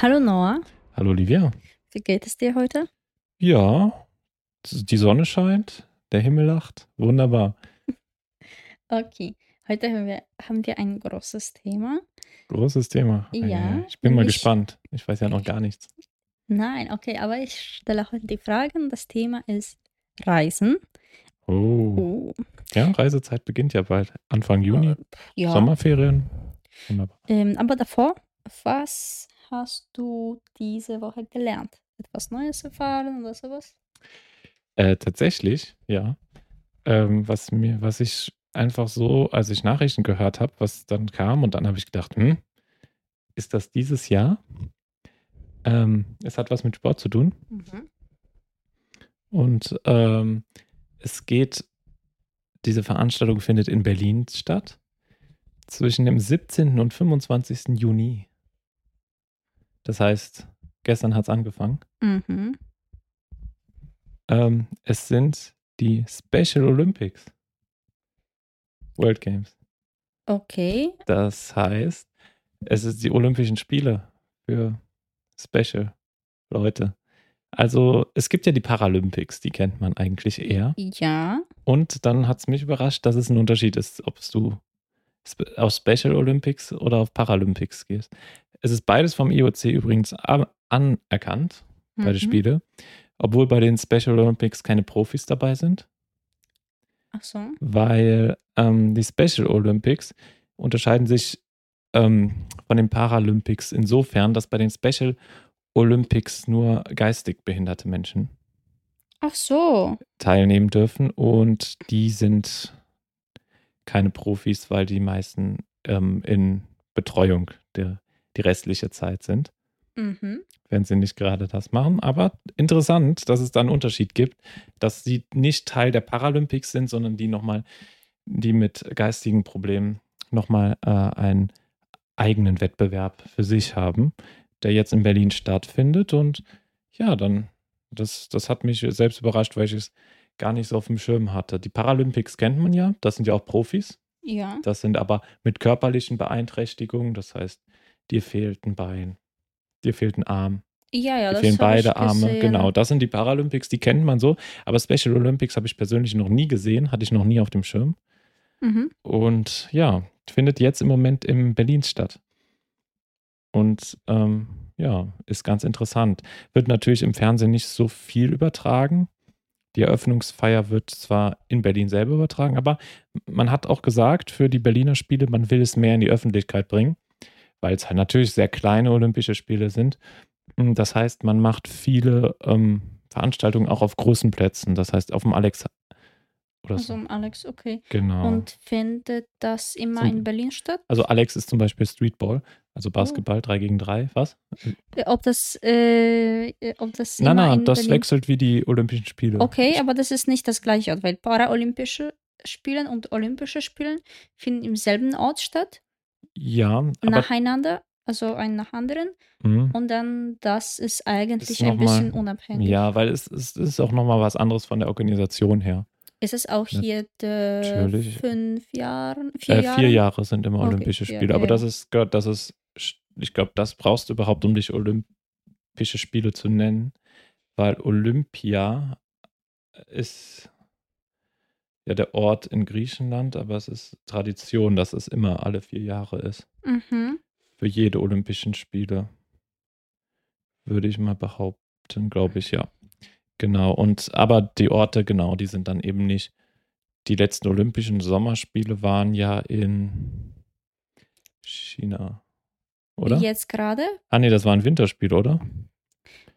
Hallo Noah, Hallo Olivia. wie geht es dir heute? Ja, die Sonne scheint, der Himmel lacht. Wunderbar. Okay, heute haben wir, haben wir ein großes Thema. Großes Thema. Ja, Ich bin mal nämlich- gespannt. Ich weiß ja noch gar nichts. Nein, okay, aber ich stelle heute die Fragen. Das Thema ist Reisen. Oh. Oh, Ja, Reisezeit beginnt ja bald. Anfang Juni. ja. Sommerferien. Wunderbar. Ähm, aber davor, was hast du diese Woche gelernt? Etwas Neues erfahren oder sowas? Äh, tatsächlich, ja. Ähm, was mir, was ich einfach so, als ich Nachrichten gehört habe, was dann kam, und dann habe ich gedacht, hm, ist das dieses Jahr? Ähm, es hat was mit Sport zu tun. Mhm. Und ähm, es geht, diese Veranstaltung findet in Berlin statt. Zwischen dem 17. und 25. Juni. Das heißt, gestern hat es angefangen. Mhm. Ähm, es sind die Special Olympics. World Games. Okay, Das heißt, es ist die Olympischen Spiele für Special Leute. Also es gibt ja die Paralympics, die kennt man eigentlich eher. ja. Und dann hat es mich überrascht, dass es ein Unterschied ist, ob du auf Special Olympics oder auf Paralympics gehst. Es ist beides vom IOC übrigens a- anerkannt, beide Mhm. Spiele, obwohl bei den Special Olympics keine Profis dabei sind, Ach so. weil ähm, die Special Olympics unterscheiden sich ähm, von den Paralympics insofern, dass bei den Special Olympics nur geistig behinderte Menschen Ach so. teilnehmen dürfen und die sind keine Profis, weil die meisten ähm, in Betreuung der, die restliche Zeit sind, Mhm. wenn sie nicht gerade das machen. Aber interessant, dass es da einen Unterschied gibt, dass sie nicht Teil der Paralympics sind, sondern die nochmal, die mit geistigen Problemen nochmal äh, einen eigenen Wettbewerb für sich haben, der jetzt in Berlin stattfindet. Und ja, dann, das, das hat mich selbst überrascht, weil ich es gar nicht so auf dem Schirm hatte. Die Paralympics kennt man ja, das sind ja auch Profis. Ja. Das sind aber mit körperlichen Beeinträchtigungen, das heißt, dir fehlt ein Bein, dir fehlt ein Arm, Ja, ja, dir das fehlen beide Arme. Genau, das sind die Paralympics, die kennt man so. Aber Special Olympics habe ich persönlich noch nie gesehen, hatte ich noch nie auf dem Schirm. Mhm. Und ja, findet jetzt im Moment in Berlin statt. Und ähm, ja, ist ganz interessant. Wird natürlich im Fernsehen nicht so viel übertragen. Die Eröffnungsfeier wird zwar in Berlin selber übertragen, aber man hat auch gesagt, für die Berliner Spiele, man will es mehr in die Öffentlichkeit bringen, weil es halt natürlich sehr kleine Olympische Spiele sind. Das heißt, man macht viele ähm, Veranstaltungen auch auf großen Plätzen. Das heißt, auf dem Alex oder Also so. Alex, okay. Genau. Und findet das immer Sind- in Berlin statt? Also Alex ist zum Beispiel Streetball, Oh. also Basketball 3 gegen 3. Was? Äh, Ob das, äh, äh, ob das Nein, nein, in das Berlin... wechselt wie die Olympischen Spiele. Okay, aber das ist nicht das gleiche Ort, weil Paralympische Spielen und Olympische Spielen finden im selben Ort statt, Ja, nacheinander, also ein nach anderen. mh, Und dann, das ist eigentlich Ist ein noch mal- bisschen unabhängig. ja, weil es, es ist auch nochmal was anderes von der Organisation her. Ist es auch hier Natürlich. fünf Jahren, vier Äh, Jahre? vier Jahre sind immer Okay, Olympische vier, Spiele, aber ja. das ist, gehört- das ist, ich glaube, das brauchst du überhaupt, um dich Olympische Spiele zu nennen, weil Olympia ist ja der Ort in Griechenland, aber es ist Tradition, dass es immer alle vier Jahre ist. Mhm. für jede Olympischen Spiele. Würde ich mal behaupten, glaube ich, ja. Genau. Und aber die Orte, genau, die sind dann eben nicht. Die letzten Olympischen Sommerspiele waren ja in China. Oder? Jetzt gerade? Ah, nee, das war ein Winterspiel, oder?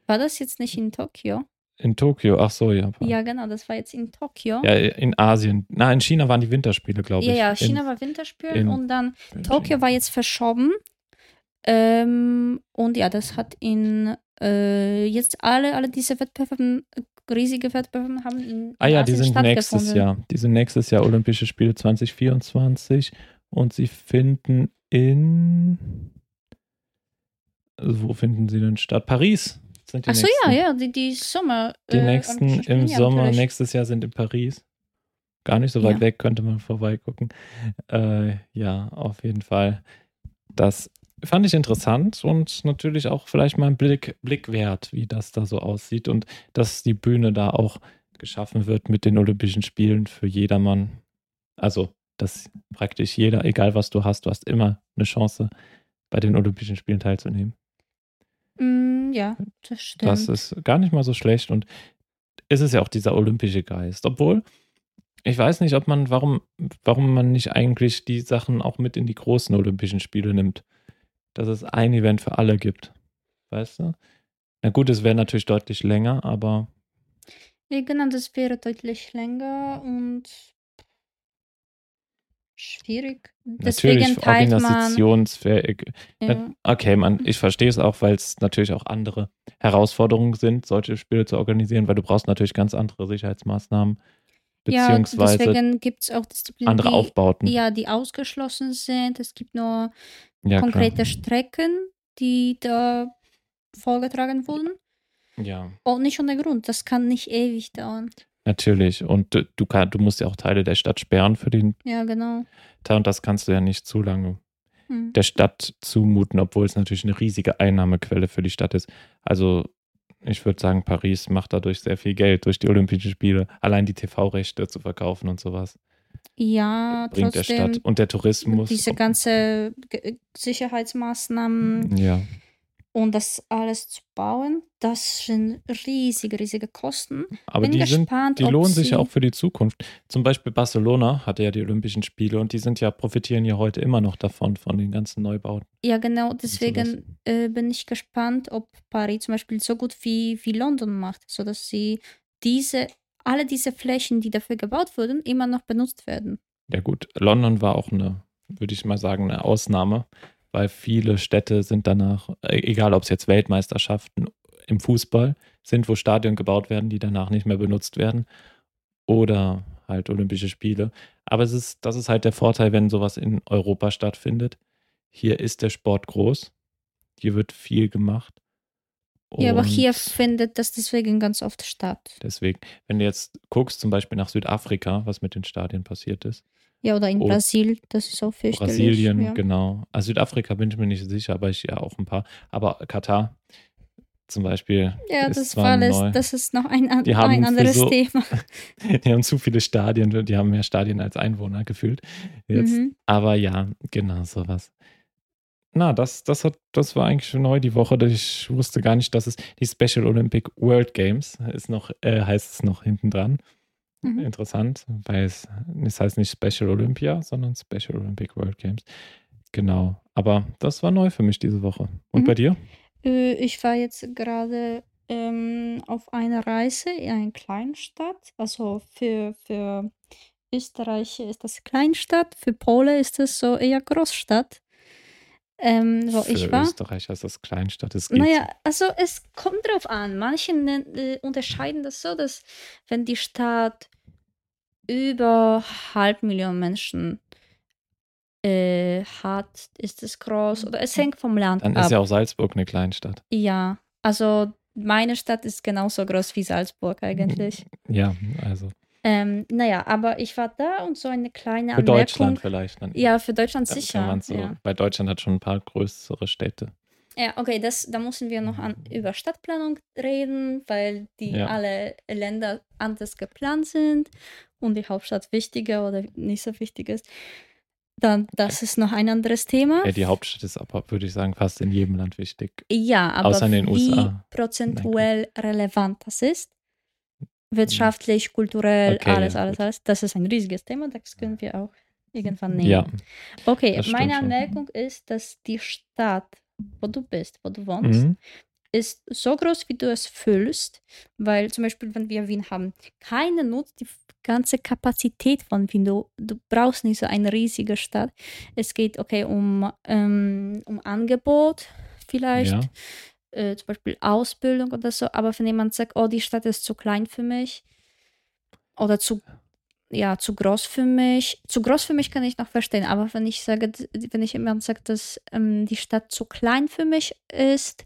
War das jetzt nicht in Tokio? In Tokio, ach so, ja. Ja, genau, das war jetzt in Tokio. Ja, in Asien. Na, in China waren die Winterspiele, glaube ich. Ja, ja, In- China war Winterspiel in- und dann in Tokio China. war jetzt verschoben. Ähm, und ja, das hat in äh, jetzt alle, alle diese Wettbewerbe, riesige Wettbewerbe haben in Ah ja, Asien die sind nächstes. Jahr. Die sind nächstes Jahr Olympische Spiele 2024 und sie finden in. Also wo finden sie denn statt? Paris. Sind die Achso, nächsten. ja, ja, die, die Sommer. Die äh, nächsten im Sommer natürlich. nächstes Jahr sind in Paris. Gar nicht so weit Ja. weg, könnte man vorbeigucken. Äh, ja, auf jeden Fall. Das fand ich interessant und natürlich auch vielleicht mal ein Blick, Blick wert, wie das da so aussieht und dass die Bühne da auch geschaffen wird mit den Olympischen Spielen für jedermann. Also, dass praktisch jeder, egal was du hast, du hast immer eine Chance, bei den Olympischen Spielen teilzunehmen. Mm, ja, das stimmt. Das ist gar nicht mal so schlecht und es ist ja auch dieser olympische Geist. Obwohl, ich weiß nicht, ob man, warum, warum man nicht eigentlich die Sachen auch mit in die großen Olympischen Spiele nimmt. Dass es ein Event für alle gibt. Weißt du? Na gut, es wäre natürlich deutlich länger, aber Ja, genau, das wäre deutlich länger und schwierig. Deswegen natürlich organisationsfähig. Ja, Okay, man, ich verstehe es auch, weil es natürlich auch andere Herausforderungen sind, solche Spiele zu organisieren, weil du brauchst natürlich ganz andere Sicherheitsmaßnahmen, ja beziehungsweise deswegen gibt es auch Disziplinen, andere die, Aufbauten. ja, die ausgeschlossen sind. Es gibt nur Ja, klar. konkrete Strecken, die da vorgetragen wurden. Ja, Und nicht ohne Grund. Das kann nicht ewig dauern. Natürlich. Und du, du, kann, du musst ja auch Teile der Stadt sperren für den Ja, genau. Und das kannst du ja nicht zu lange Hm. der Stadt zumuten, obwohl es natürlich eine riesige Einnahmequelle für die Stadt ist. Also ich würde sagen, Paris macht dadurch sehr viel Geld durch die Olympischen Spiele. Allein die TV-Rechte zu verkaufen und sowas Ja, bringt der. Stadt. Und der Tourismus. diese ganze Sicherheitsmaßnahmen ja, und das alles zu bauen, das sind riesige, riesige Kosten. aber Bin die sind, gespannt, die ob lohnen sich ja auch für die Zukunft. Zum Beispiel Barcelona hatte ja die Olympischen Spiele und die sind ja, profitieren ja heute immer noch davon, von den ganzen Neubauten. Ja, genau, deswegen äh, bin ich gespannt, ob Paris zum Beispiel so gut wie, wie London macht, sodass sie diese, alle diese Flächen, die dafür gebaut wurden, immer noch benutzt werden. Ja gut, London war auch eine, würde ich mal sagen, eine Ausnahme, weil viele Städte sind danach, e- egal ob es jetzt Weltmeisterschaften im Fußball sind, wo Stadien gebaut werden, die danach nicht mehr benutzt werden, oder halt Olympische Spiele. Aber es ist, das ist halt der Vorteil, wenn sowas in Europa stattfindet. Hier ist der Sport groß, hier wird viel gemacht. Ja, aber hier findet das deswegen ganz oft statt. Deswegen, wenn du jetzt guckst, zum Beispiel nach Südafrika, was mit den Stadien passiert ist, Ja, oder in Oh. Brasil, das ist auch fürchterlich. Brasilien, ja. genau. Also Südafrika bin ich mir nicht sicher, aber ich ja auch ein paar. Aber Katar zum Beispiel. Ja, das war alles, neu. das ist noch ein, an- haben ein anderes so- Thema. Die haben zu viele Stadien, die haben mehr Stadien als Einwohner gefühlt. Jetzt. Mhm. Aber ja, genau sowas. Na, das, das, hat, das war eigentlich neu die Woche. Ich wusste gar nicht, dass es die Special Olympic World Games ist noch, äh, heißt es noch hinten dran. Mhm. Interessant, weil es, es heißt nicht Special Olympia, sondern Special Olympic World Games. Genau. Aber das war neu für mich diese Woche. Und Mhm. bei dir? Äh, Ich war jetzt gerade ähm, auf einer Reise in eine Kleinstadt. Also für, für Österreich ist das Kleinstadt, für Polen ist es so eher Großstadt. Ähm, wo Für ich war. Österreich heißt das Kleinstadt. Es geht. Naja, also es kommt drauf an. Manche nen- äh, unterscheiden das so, dass wenn die Stadt über halb Million Menschen äh, hat, ist es groß. Oder es hängt vom Land Dann ab. ist ja auch Salzburg eine Kleinstadt. Ja, also meine Stadt ist genauso groß wie Salzburg eigentlich. Ja, also ähm, naja, aber ich war da und so eine kleine für Anmerkung. Deutschland vielleicht. Dann Ja, für Deutschland Dann sicher. So, ja. Weil Deutschland hat schon ein paar größere Städte. ja, okay, das, da müssen wir noch an, über Stadtplanung reden, weil die Ja. alle Länder anders geplant sind und die Hauptstadt wichtiger oder nicht so wichtig ist. Dann, das ist noch ein anderes Thema. Ja, die Hauptstadt ist aber, würde ich sagen, fast in jedem Land wichtig. Ja, aber Außer in den wie USA. prozentuell relevant das ist, wirtschaftlich, kulturell, Okay, alles, ja, alles, gut. alles, das ist ein riesiges Thema, das können wir auch irgendwann nehmen. Ja, Okay, meine schon. Anmerkung ist, dass die Stadt, wo du bist, wo du wohnst, mhm. ist so groß, wie du es fühlst, weil zum Beispiel, wenn wir Wien haben, keiner nutzt die ganze Kapazität von Wien. Du, du brauchst nicht so eine riesige Stadt. Es geht, okay, um, ähm, um Angebot vielleicht, ja. Äh, zum Beispiel Ausbildung oder so, aber wenn jemand sagt, oh, die Stadt ist zu klein für mich oder zu, ja, zu groß für mich, zu groß für mich kann ich noch verstehen, aber wenn ich sage, wenn ich jemand sagt, dass ähm, die Stadt zu klein für mich ist,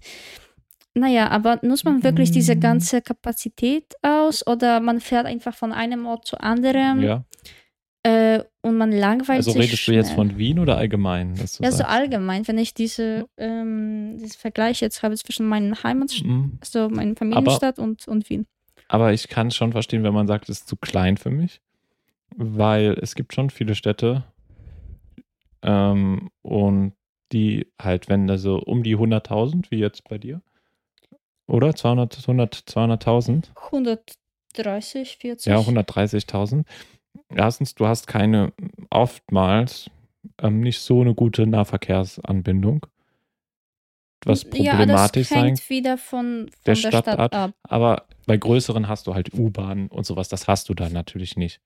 naja, aber nutzt man wirklich diese Mm. ganze Kapazität aus oder man fährt einfach von einem Ort zu anderem ja. Und man langweilt Also sich redest du jetzt schnell. von Wien oder allgemein? Ja, so allgemein, wenn ich diese, ähm, diesen Vergleich jetzt habe zwischen meinem Heimatstadt, Mhm. also meinem Familienstadt und, und Wien. Aber ich kann es schon verstehen, wenn man sagt, es ist zu klein für mich, weil es gibt schon viele Städte ähm, und die halt, wenn da so um die 100.000, wie jetzt bei dir, oder? 200, 100, 200.000? 130, 40. Ja, 130.000. Erstens, du hast keine, oftmals ähm, nicht so eine gute Nahverkehrsanbindung, was ja, problematisch das sein hängt wieder von, von der der, Stadt Stadtart. ab. Aber bei größeren hast du halt U-Bahn und sowas, das hast du dann natürlich nicht.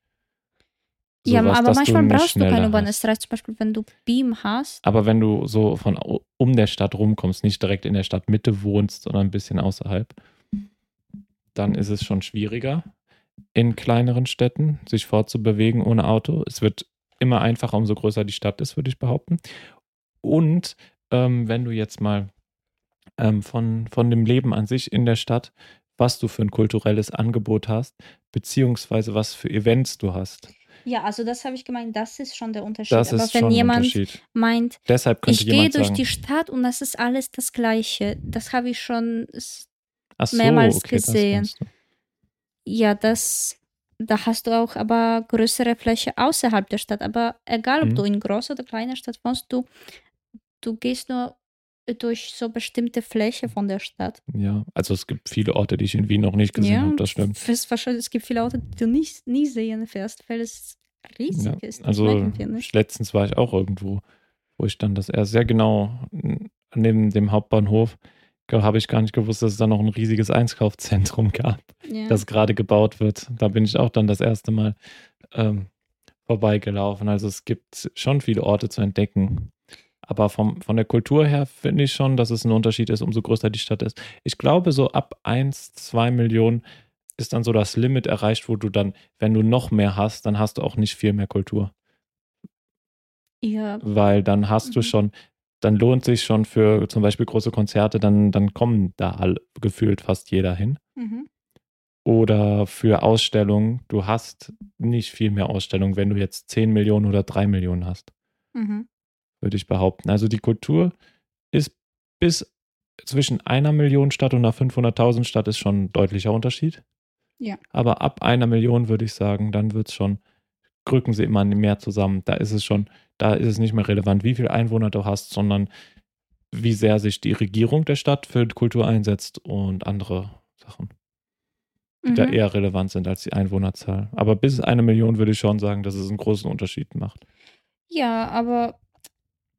Ja, Sowas, aber manchmal nicht brauchst du keine U-Bahn. Es reicht zum Beispiel, wenn du Beam hast. Aber wenn du so von um der Stadt rumkommst, nicht direkt in der Stadtmitte wohnst, sondern ein bisschen außerhalb, dann ist es schon schwieriger, in kleineren Städten sich fortzubewegen ohne Auto. Es wird immer einfacher, umso größer die Stadt ist, würde ich behaupten. Und ähm, wenn du jetzt mal ähm, von, von dem Leben an sich in der Stadt, was du für ein kulturelles Angebot hast, beziehungsweise was für Events du hast. Ja, also das habe ich gemeint, das ist schon der Unterschied. Das aber ist wenn schon jemand Unterschied. meint, Deshalb könnte ich gehe durch sagen, die Stadt und das ist alles das Gleiche, das habe ich schon, so, mehrmals okay, das gesehen. du. Ja, das, da hast du auch aber größere Fläche außerhalb der Stadt. Aber egal, ob Mhm. du in großer oder kleiner Stadt wohnst, du, du gehst nur durch so bestimmte Fläche von der Stadt. Ja, also es gibt viele Orte, die ich in Wien noch nicht gesehen habe, das stimmt. Wahrscheinlich, es gibt viele Orte, die du nicht, nie sehen wirst, weil es riesig Ja, ist. Also letztens war ich auch irgendwo, wo ich dann das erst sehr genau neben dem Hauptbahnhof habe ich gar nicht gewusst, dass es da noch ein riesiges Einkaufszentrum gab, Ja. das gerade gebaut wird. Da bin ich auch dann das erste Mal ähm, vorbeigelaufen. Also es gibt schon viele Orte zu entdecken. Aber vom, von der Kultur her finde ich schon, dass es ein Unterschied ist, umso größer die Stadt ist. Ich glaube, so ab 1, 2 Millionen ist dann so das Limit erreicht, wo du dann, wenn du noch mehr hast, dann hast du auch nicht viel mehr Kultur. ja, Weil dann hast du Mhm. schon, dann lohnt sich schon für zum Beispiel große Konzerte, dann, dann kommen da alle, gefühlt fast jeder hin. mhm. Oder für Ausstellungen, du hast nicht viel mehr Ausstellungen, wenn du jetzt 10 Millionen oder 3 Millionen hast, Mhm. würde ich behaupten. Also die Kultur ist bis zwischen einer Million Stadt und einer 500.000 Stadt ist schon ein deutlicher Unterschied. Ja. Aber ab einer Million würde ich sagen, dann wird es schon, rücken sie immer mehr zusammen. Da ist es schon, da ist es nicht mehr relevant, wie viele Einwohner du hast, sondern wie sehr sich die Regierung der Stadt für Kultur einsetzt und andere Sachen die da Mhm. eher relevant sind als die Einwohnerzahl. Aber bis eine Million würde ich schon sagen, dass es einen großen Unterschied macht. Ja, aber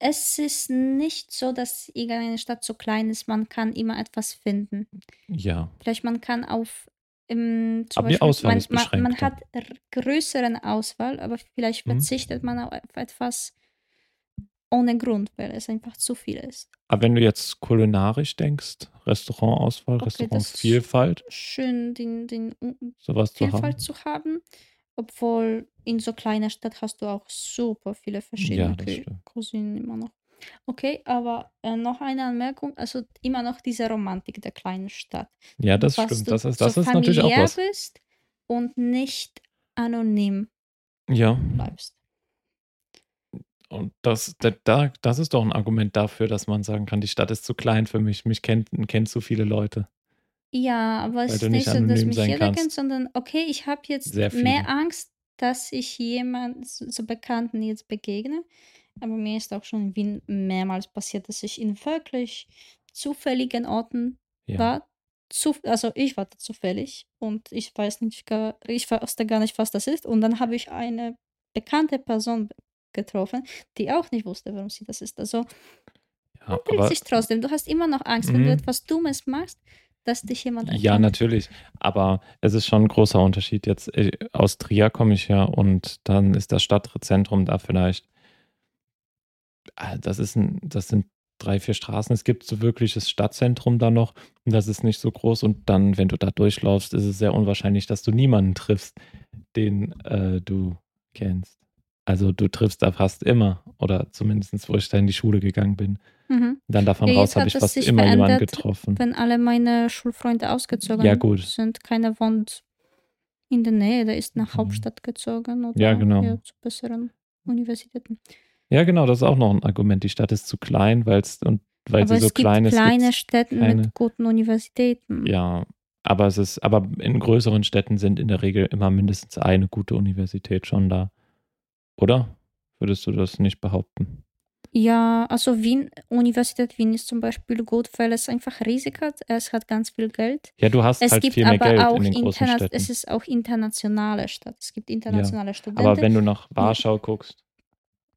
es ist nicht so, dass irgendeine Stadt so klein ist, man kann immer etwas finden. Ja, Vielleicht man kann auf zum Aber die Beispiel, Auswahl man, ist man, man beschränkter. hat größeren Auswahl, aber vielleicht Mhm. verzichtet man auf etwas ohne Grund, weil es einfach zu viel ist. aber wenn du jetzt kulinarisch denkst, Restaurantauswahl, Okay, Restaurantvielfalt, Schön, den, den sowas zu haben. Vielfalt zu haben, obwohl in so kleiner Stadt hast du auch super viele verschiedene Ja. Cousinen immer noch. Okay, aber äh, noch eine Anmerkung, also immer noch diese Romantik der kleinen Stadt. Ja, das was stimmt. Das ist, das so ist natürlich auch was. bist und nicht anonym Ja, bleibst. und das, da- da, das ist doch ein Argument dafür, dass man sagen kann, die Stadt ist zu klein für mich. Mich kennt, kennt zu viele Leute. Ja, aber es ist nicht so, dass mich jeder kannst. kennt, sondern okay, ich habe jetzt mehr Angst, dass ich jemand so so Bekannten jetzt begegne. Aber mir ist auch schon in Wien mehrmals passiert, dass ich in wirklich zufälligen Orten Ja. war. Zu, also ich war da zufällig und ich weiß nicht gar, ich wusste gar nicht, was das ist. Und dann habe ich eine bekannte Person getroffen, die auch nicht wusste, warum sie das ist. Also Ja, aber sich trotzdem. Du hast immer noch Angst, wenn du Mhm. etwas Dummes machst, dass dich jemand Ja, erkennt. natürlich. Aber es ist schon ein großer Unterschied. Jetzt äh, aus Trier komme ich ja und dann ist das Stadtzentrum da vielleicht. Ah, Das ist ein, das sind drei, vier Straßen. Es gibt so wirkliches Stadtzentrum da noch und das ist nicht so groß. Und dann, wenn du da durchläufst, ist es sehr unwahrscheinlich, dass du niemanden triffst, den äh, du kennst. Also du triffst da fast immer, oder zumindest wo ich da in die Schule gegangen bin. Mhm. Dann davon Ja, raus habe ich fast immer jemanden getroffen. Wenn alle meine Schulfreunde ausgezogen Ja, gut. sind, keiner wohnt in der Nähe, der ist nach Mhm. Hauptstadt gezogen oder Ja, genau. zu besseren Universitäten. Ja, genau, das ist auch noch ein Argument. Die Stadt ist zu klein, weil's, und weil Aber sie so es gibt klein ist. kleine Städte mit guten Universitäten. Ja, aber es ist, aber in größeren Städten sind in der Regel immer mindestens eine gute Universität schon da. Oder? Würdest du das nicht behaupten? Ja, also Wien, Universität Wien ist zum Beispiel gut, weil es einfach riesig hat. Es hat ganz viel Geld. Ja, du hast Es halt gibt viel mehr aber Geld auch in den großen Städten. es ist auch internationale Stadt. Es gibt internationale Studenten. Aber wenn du nach Warschau guckst,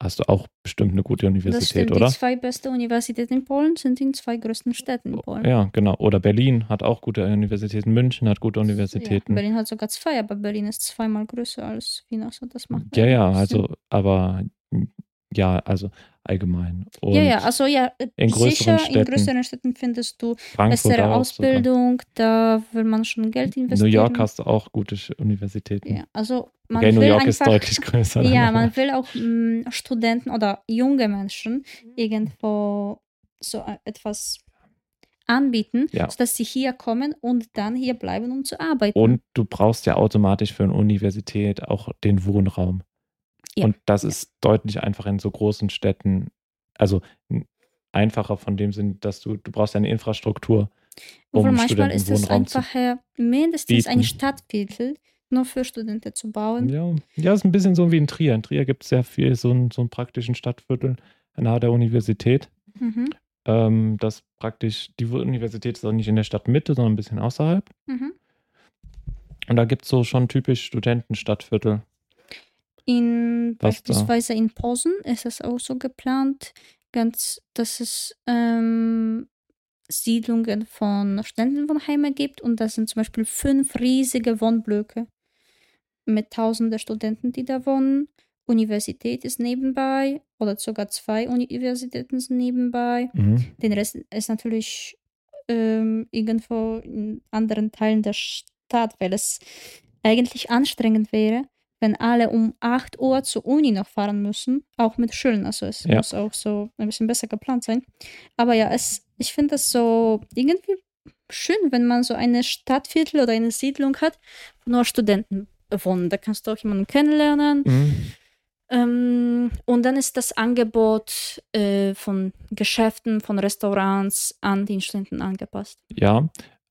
hast du auch bestimmt eine gute das Universität, stimmt, oder? die zwei besten Universitäten in Polen sind in zwei größten Städten in Polen. Ja, genau. Oder Berlin hat auch gute Universitäten. München hat gute Ja, Universitäten. Berlin hat sogar zwei, aber Berlin ist zweimal größer als Wien. Also das macht Ja, ja, also, aber ja, also allgemein. Und ja, ja, also ja, äh, in sicher in Städten, größeren Städten findest du Frankfurt bessere Ausbildung, da will man schon Geld Sogar. New investieren. York hast du auch gute Universitäten. Ja, also man okay, New will York einfach, ist deutlich größer. Ja, man will auch mh, Studenten oder junge Menschen irgendwo so äh, etwas anbieten, Ja. sodass sie hier kommen und dann hier bleiben, um zu arbeiten. Und du brauchst ja automatisch für eine Universität auch den Wohnraum. Ja. Und das ist deutlich einfacher in so großen Städten. Also einfacher von dem Sinn, dass du, du brauchst eine Infrastruktur, Obwohl um manchmal ist es einfacher, mindestens ein. Stadtviertel nur für Studenten zu bauen. Ja, ja, ist ein bisschen so wie in Trier. In Trier gibt es sehr viel so einen, so einen praktischen Stadtviertel nahe der Universität. Mhm. Ähm, das praktisch, die Universität ist auch nicht in der Stadtmitte, sondern ein bisschen außerhalb. Mhm. Und da gibt es so schon typisch Studentenstadtviertel. In Was da? beispielsweise in Posen ist es auch so geplant, ganz, dass es ähm, Siedlungen von Studentenwohnheimen gibt und das sind zum Beispiel fünf riesige Wohnblöcke mit tausenden Studenten, die da wohnen. Universität ist nebenbei oder sogar zwei Universitäten sind nebenbei. Mhm. Den Rest ist natürlich ähm, irgendwo in anderen Teilen der Stadt, weil es eigentlich anstrengend wäre, wenn alle um 8 Uhr zur Uni noch fahren müssen, auch mit Schülern. Also es Ja. muss auch so ein bisschen besser geplant sein. Aber ja, es, ich finde das so irgendwie schön, wenn man so eine Stadtviertel oder eine Siedlung hat, wo nur Studenten wohnen. Da kannst du auch jemanden kennenlernen. Mhm. Ähm, und dann ist das Angebot äh, von Geschäften, von Restaurants an den Studenten angepasst. Ja,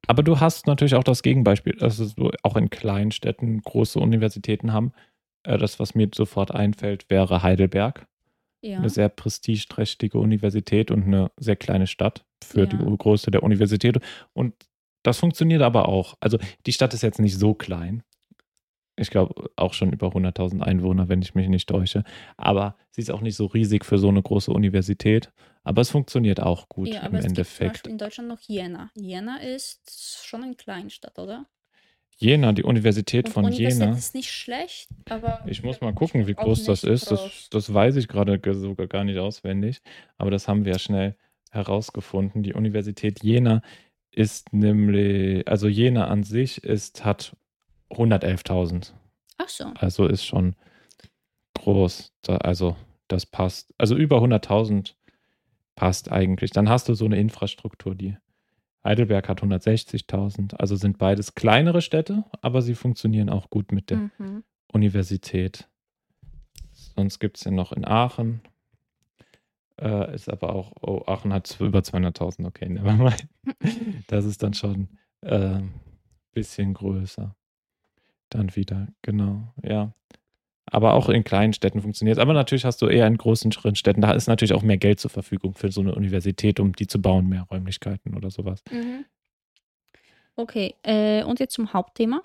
aber du hast natürlich auch das Gegenbeispiel, dass es auch in kleinen Städten große Universitäten haben. Äh, Das, was mir sofort einfällt, wäre Heidelberg. Ja. Eine sehr prestigeträchtige Universität und eine sehr kleine Stadt für die Ja. Größe der Universität. Und das funktioniert aber auch. Also die Stadt ist jetzt nicht so klein. Ich glaube auch schon über 100.000 Einwohner, wenn ich mich nicht täusche. Aber sie ist auch nicht so riesig für so eine große Universität. Aber es funktioniert auch gut ja, im aber es gibt Endeffekt. In Deutschland noch Jena. Jena ist schon eine Kleinstadt, oder? Jena, die Universität Und von Universität Jena. ist nicht schlecht, aber Ich muss mal gucken, wie groß das ist. Das, groß. das weiß ich gerade ge- sogar gar nicht auswendig. Aber das haben wir ja schnell herausgefunden. Die Universität Jena ist nämlich, also Jena an sich ist, hat 111.000. Ach so. Also ist schon groß. Da, also das passt. Also über 100.000 passt eigentlich. Dann hast du so eine Infrastruktur, die Heidelberg hat 160.000. Also sind beides kleinere Städte, aber sie funktionieren auch gut mit der Mhm. Universität. Sonst gibt es ja noch in Aachen. Äh, ist aber auch, oh, Aachen hat über 200.000, okay, nevermind. Das ist dann schon ein äh, bisschen größer. Dann wieder, genau, ja. Aber auch in kleinen Städten funktioniert es. Aber natürlich hast du eher in großen Städten, da ist natürlich auch mehr Geld zur Verfügung für so eine Universität, um die zu bauen, mehr Räumlichkeiten oder sowas. Mhm. Okay, äh, und jetzt zum Hauptthema: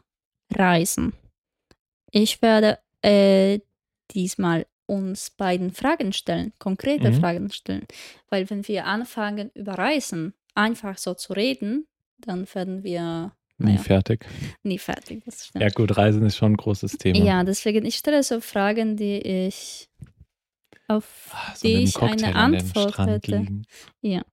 Reisen. Ich werde äh, diesmal uns beiden Fragen stellen, konkrete Mhm. Fragen stellen. Weil, wenn wir anfangen, über Reisen einfach so zu reden, dann werden wir Nie Naja. fertig. nie fertig. Das stimmt. Ja, gut, Reisen ist schon ein großes Thema. Ja, deswegen, ich stelle so Fragen, die ich auf Ah, so die ich eine Antwort hätte. liegen.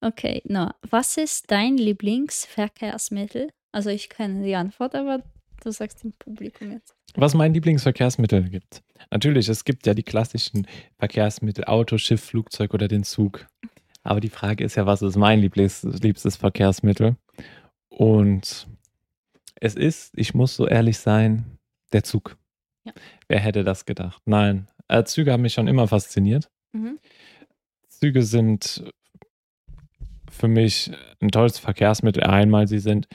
Okay, Noah, was ist dein Lieblingsverkehrsmittel? Also ich kenne die Antwort, aber du sagst dem Publikum jetzt. Was mein Lieblingsverkehrsmittel gibt. Natürlich, es gibt ja die klassischen Verkehrsmittel, Auto, Schiff, Flugzeug oder den Zug. Aber die Frage ist ja, was ist mein Lieblings, liebstes Verkehrsmittel? Und es ist, ich muss so ehrlich sein, der Zug. Ja. Wer hätte das gedacht? Nein, Äh, Züge haben mich schon immer fasziniert. Mhm. Züge sind für mich ein tolles Verkehrsmittel. Einmal, sie sind,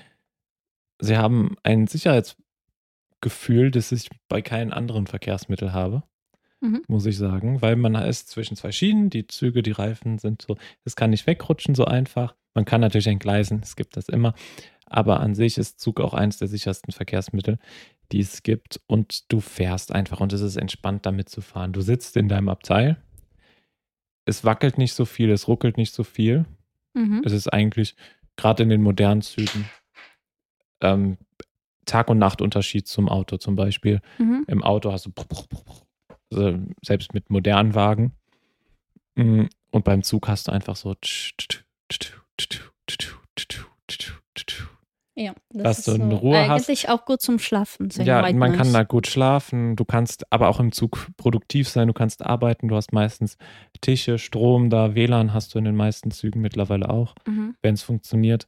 sie haben ein Sicherheitsgefühl, das ich bei keinem anderen Verkehrsmittel habe, Mhm. muss ich sagen, weil man ist zwischen zwei Schienen, die Züge, die Reifen sind so, es kann nicht wegrutschen so einfach. Man kann natürlich entgleisen, es gibt das immer, aber an sich ist Zug auch eines der sichersten Verkehrsmittel, die es gibt und du fährst einfach und es ist entspannt damit zu fahren. Du sitzt in deinem Abteil, es wackelt nicht so viel, es ruckelt nicht so viel. Mhm. Es ist eigentlich gerade in den modernen Zügen ähm, Tag- und Nachtunterschied zum Auto zum Beispiel. Mhm. Im Auto hast du also selbst mit modernen Wagen. Mm, Und beim Zug hast du einfach so Ja, das Was ist du in so Ruhe hast. eigentlich auch gut zum Schlafen. Ja, man kann Noise. da gut schlafen, du kannst aber auch im Zug produktiv sein, du kannst arbeiten, du hast meistens Tische, Strom da, WLAN hast du in den meisten Zügen mittlerweile auch. Mhm. wenn es funktioniert.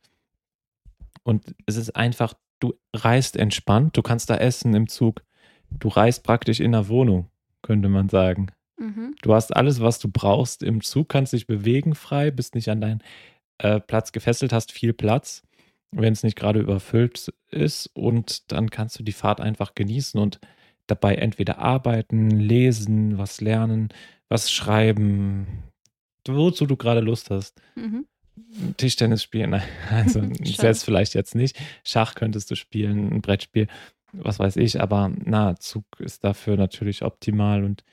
Und es ist einfach, du reist entspannt, du kannst da essen im Zug. Du reist praktisch in der Wohnung, könnte man sagen. Mhm. Du hast alles, was du brauchst im Zug, kannst dich bewegen frei, bist nicht an deinen äh, Platz gefesselt, hast viel Platz, wenn es nicht gerade überfüllt ist. Und dann kannst du die Fahrt einfach genießen und dabei entweder arbeiten, lesen, was lernen, was schreiben, wozu du gerade Lust hast. Mhm. Tischtennis spielen, nein, also selbst vielleicht jetzt nicht. Schach könntest du spielen, ein Brettspiel, was weiß ich, aber na, Zug ist dafür natürlich optimal und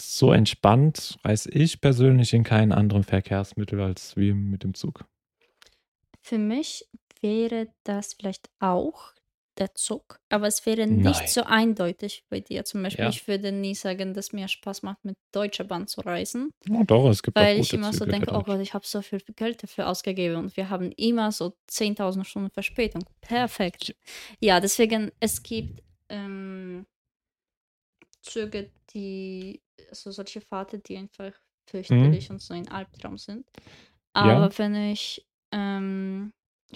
so entspannt reise ich persönlich in keinem anderen Verkehrsmittel als wie mit dem Zug. Für mich wäre das vielleicht auch der Zug, aber es wäre nicht Nein. so eindeutig bei dir. Zum Beispiel, Ja. ich würde nie sagen, dass mir Spaß macht, mit Deutscher Bahn zu reisen, Oh, doch, es gibt weil ich immer so Züge. denke, der oh. Gott, ich habe so viel Geld dafür ausgegeben und wir haben immer so 10.000 Stunden Verspätung. Perfekt. Ja, deswegen, es gibt ähm, Züge, die, also solche Fahrten, die einfach fürchterlich und so ein Albtraum sind. Mhm. Ja. Aber wenn ich, ähm,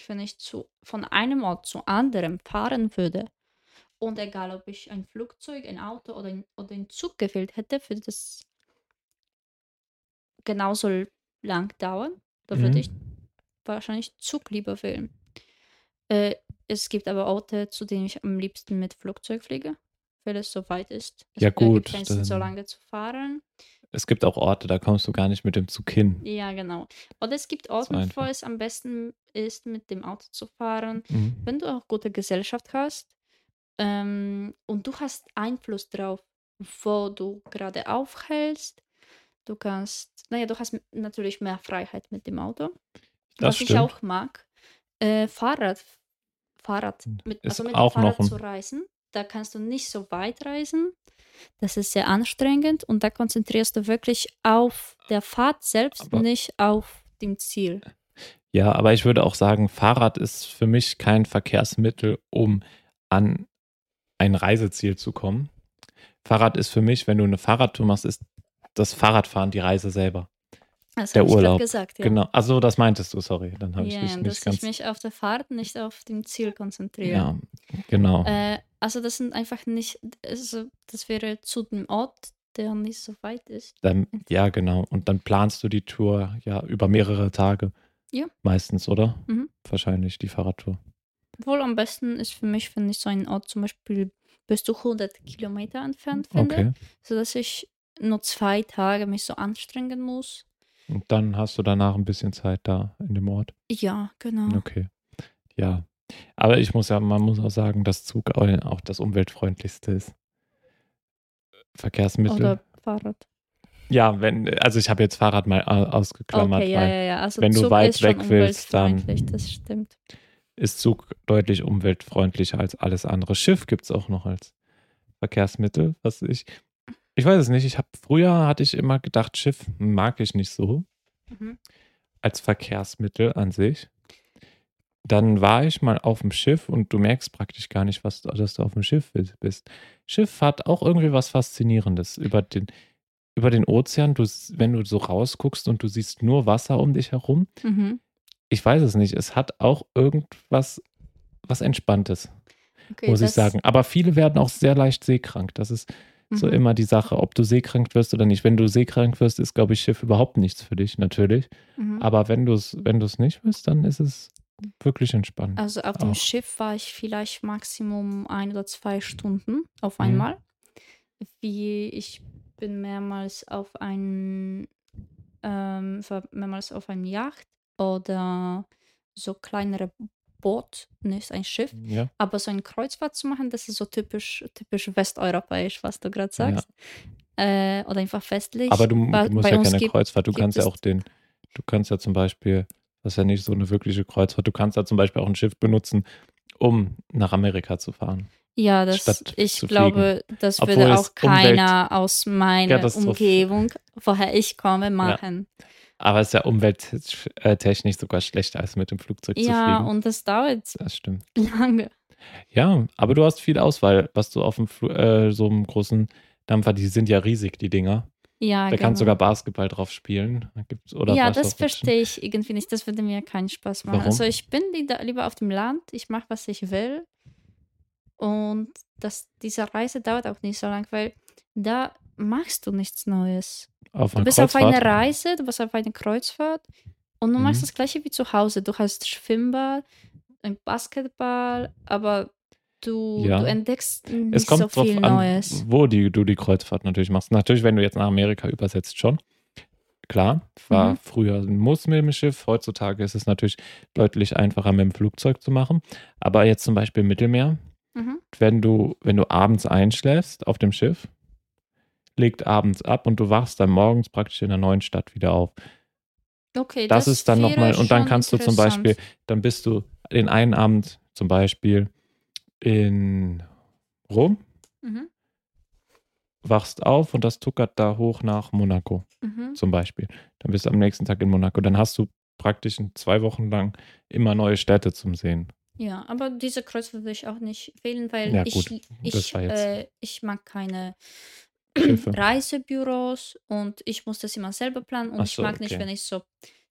wenn ich zu, von einem Ort zu anderem fahren würde und egal, ob ich ein Flugzeug, ein Auto oder ein, oder einen Zug gewählt hätte, würde das genauso lang dauern. Da würde Mhm. ich wahrscheinlich Zug lieber wählen. Äh, es gibt aber Orte, zu denen ich am liebsten mit Flugzeug fliege, weil es so weit ist. Es Ja, gut, begrenzt, so lange zu fahren. Es gibt auch Orte, da kommst du gar nicht mit dem Zug hin. Ja, genau. Oder es gibt Orte, wo es am besten ist, mit dem Auto zu fahren, Mhm. wenn du auch gute Gesellschaft hast ähm, und du hast Einfluss drauf, wo du gerade aufhältst. Du kannst, naja, du hast natürlich mehr Freiheit mit dem Auto. Das Was ich stimmt. auch mag, äh, Fahrrad, Fahrrad, mit, Ist also mit dem Fahrrad ein- zu reisen. Da kannst du nicht so weit reisen. Das ist sehr anstrengend und da konzentrierst du wirklich auf der Fahrt selbst, Aber- nicht auf dem Ziel. Ja, aber ich würde auch sagen, Fahrrad ist für mich kein Verkehrsmittel, um an ein Reiseziel zu kommen. Fahrrad ist für mich, wenn du eine Fahrradtour machst, ist das Fahrradfahren die Reise selber. Das Der ich Urlaub. gesagt, ja. Genau. Also das meintest du, sorry. Dann habe ich Ja, mich nicht dass ganz. ich mich auf der Fahrt nicht auf dem Ziel konzentriere. ja, genau. Äh, also das sind einfach nicht, also das wäre zu dem Ort, der nicht so weit ist. Dann, ja, genau. Und dann planst du die Tour ja über mehrere Tage. Ja. Meistens, oder? Mhm. Wahrscheinlich die Fahrradtour. Wohl am besten ist für mich, wenn ich so einen Ort zum Beispiel bis zu 100 Kilometer entfernt finde, Okay. sodass ich nur zwei Tage mich so anstrengen muss. Und dann hast du danach ein bisschen Zeit da in dem Ort. Ja, genau. Okay. Ja. Aber ich muss ja, man muss auch sagen, dass Zug auch das umweltfreundlichste ist. Verkehrsmittel. Oder Fahrrad. ja, wenn, also ich habe jetzt Fahrrad mal au- ausgeklammert, Okay, ja, weil ja, ja. Also wenn du Zug weit ist schon weg willst, dann- Das stimmt. ist Zug deutlich umweltfreundlicher als alles andere. Schiff gibt es auch noch als Verkehrsmittel, was ich, ich weiß es nicht, ich habe, früher hatte ich immer gedacht, Schiff mag ich nicht so Mhm. als Verkehrsmittel an sich. Dann war ich mal auf dem Schiff und du merkst praktisch gar nicht, was, dass du auf dem Schiff bist. Schiff hat auch irgendwie was Faszinierendes über den, über den Ozean. Du, wenn du so rausguckst und du siehst nur Wasser um dich herum, Mhm. ich weiß es nicht. Es hat auch irgendwas, was Entspanntes, Okay, muss ich sagen. Aber viele werden auch sehr leicht seekrank. Das ist so Mhm. immer die Sache, ob du seekrank wirst oder nicht. Wenn du seekrank wirst, ist, glaube ich, Schiff überhaupt nichts für dich, natürlich. Mhm. Aber wenn du es wenn du's nicht wirst, dann ist es wirklich entspannt. Also auf dem auch. Schiff war ich vielleicht Maximum ein oder zwei Stunden auf Mhm. einmal. Wie ich bin mehrmals auf ein ähm, mehrmals auf einem Yacht oder so kleinere Boot, nicht ein Schiff. Ja, Aber so eine Kreuzfahrt zu machen, das ist so typisch, typisch westeuropäisch, was du gerade ja. sagst. Äh, oder einfach festlich. Aber du, du musst bei ja keine Kreuzfahrt, du kannst ja auch den, du kannst ja zum Beispiel, das ist ja nicht so eine wirkliche Kreuzfahrt, du kannst ja zum Beispiel auch ein Schiff benutzen, um nach Amerika zu fahren. Ja, das, ich zu glaube, das Obwohl würde auch keiner aus meiner Umgebung, woher ich komme, machen. Aber es ist ja umwelttechnisch sogar schlechter, als mit dem Flugzeug zu Ja, fliegen. und das dauert Das stimmt. lange. Ja, aber du hast viel Auswahl, was du auf dem Flu äh, so einem großen Dampfer, die sind ja riesig, die Dinger. Ja, Da kannst du genau. sogar Basketball drauf spielen. Gibt's, oder ja, das verstehe ich irgendwie nicht. Das würde mir keinen Spaß machen. Warum? Also ich bin lieber, lieber auf dem Land, ich mache, was ich will. Und das, diese Reise dauert auch nicht so lang, weil da machst du nichts Neues. Auf Du bist auf Kreuzfahrt. einer Reise, du bist auf einer Kreuzfahrt und du Mhm. machst das gleiche wie zu Hause. Du hast Schwimmbad, ein Basketball, aber du, Ja. du entdeckst nicht Es kommt so drauf viel an, Neues. wo die, du die Kreuzfahrt natürlich machst. Natürlich, wenn du jetzt nach Amerika übersetzt, schon. Klar, war Mhm. früher ein Muss mit dem Schiff. Heutzutage ist es natürlich deutlich einfacher mit dem Flugzeug zu machen. Aber jetzt zum Beispiel Mittelmeer, Mhm. wenn du, wenn du abends einschläfst auf dem Schiff, legt abends ab und du wachst dann morgens praktisch in einer neuen Stadt wieder auf. Okay, Das, ist dann nochmal, und dann kannst du zum. Beispiel, dann bist du den einen Abend zum Beispiel in Rom, Mhm. wachst auf und das tuckert da hoch nach Monaco Mhm. zum Beispiel. Dann bist du am nächsten Tag in Monaco. Dann hast du praktisch zwei Wochen lang immer neue Städte zum Sehen. Ja, aber diese Kreuz würde ich auch nicht wählen, weil Ja, ich, ich, äh, ich mag keine Schiffe. Reisebüros und ich muss das immer selber planen und Ach ich so, mag nicht, okay. wenn ich so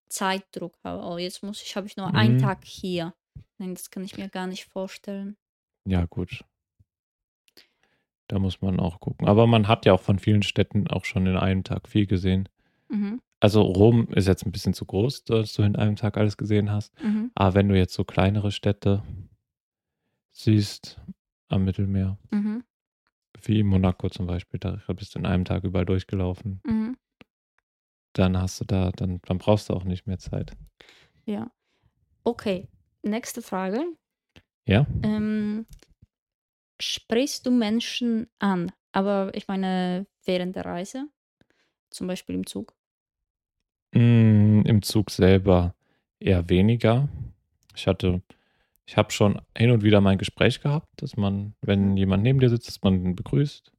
Zeitdruck habe. Oh, jetzt muss ich, habe ich nur einen Mhm. Tag hier. Nein, das kann ich mir gar nicht vorstellen. Ja, gut. Da muss man auch gucken. Aber man hat ja auch von vielen Städten auch schon in einem Tag viel gesehen. Mhm. Also Rom ist jetzt ein bisschen zu groß, dass du in einem Tag alles gesehen hast. Mhm. Aber wenn du jetzt so kleinere Städte siehst am Mittelmeer, Mhm. wie Monaco zum Beispiel, da bist du in einem Tag überall durchgelaufen, Mhm. dann hast du da, dann, dann brauchst du auch nicht mehr Zeit. Ja. Okay, nächste Frage. Ja? Ähm, sprichst du Menschen an? Aber ich meine, während der Reise, zum Beispiel im Zug. Mm, Im Zug selber eher weniger. Ich hatte, ich habe schon hin und wieder mein Gespräch gehabt, dass man, wenn jemand neben dir sitzt, dass man ihn begrüßt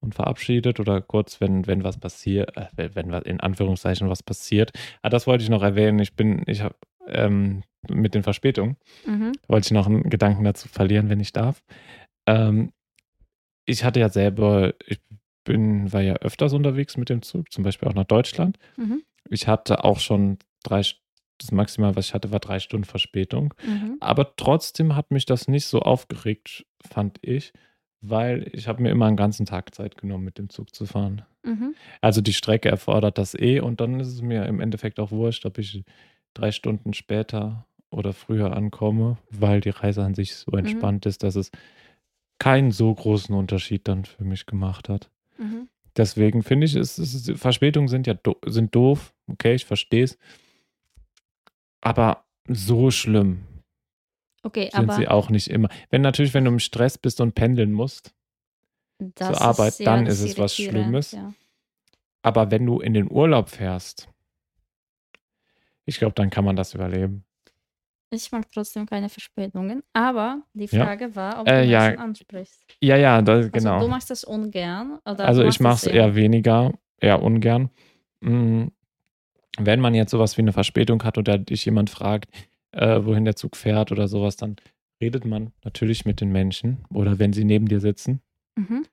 und verabschiedet oder kurz, wenn, wenn was passiert, äh, wenn, wenn was in Anführungszeichen was passiert. Ah, das wollte ich noch erwähnen. Ich bin, ich habe ähm, mit den Verspätungen Mhm. wollte ich noch einen Gedanken dazu verlieren, wenn ich darf. Ähm, ich hatte ja selber, ich bin, war ja öfters unterwegs mit dem Zug, zum Beispiel auch nach Deutschland. Mhm. Ich hatte auch schon drei, das Maximal, was ich hatte, war drei Stunden Verspätung. Mhm. Aber trotzdem hat mich das nicht so aufgeregt, fand ich, weil ich habe mir immer einen ganzen Tag Zeit genommen, mit dem Zug zu fahren. Mhm. Also die Strecke erfordert das eh und dann ist es mir im Endeffekt auch wurscht, ob ich drei Stunden später oder früher ankomme, weil die Reise an sich so entspannt ist, dass es keinen so großen Unterschied dann für mich gemacht hat. Mhm. Deswegen finde ich, es, es, Verspätungen sind ja do, sind doof. Okay, ich verstehe es. Aber so schlimm Okay, sind sie auch nicht immer. Wenn natürlich, wenn du im Stress bist und pendeln musst, das Arbeit, ist, ja, dann ist es was Schlimmes. Ja. aber wenn du in den Urlaub fährst, ich glaube, dann kann man das überleben. Ich mag trotzdem keine Verspätungen. Aber die Ja. Frage war, ob Äh, du ja, Menschen ansprichst. Ja, ja, das, Also genau. du machst das ungern? Also ich mache es eher weniger, eher ungern. Mm, Wenn man jetzt sowas wie eine Verspätung hat oder dich jemand fragt, äh, wohin der Zug fährt oder sowas, dann redet man natürlich mit den Menschen oder wenn sie neben dir sitzen. Mhm.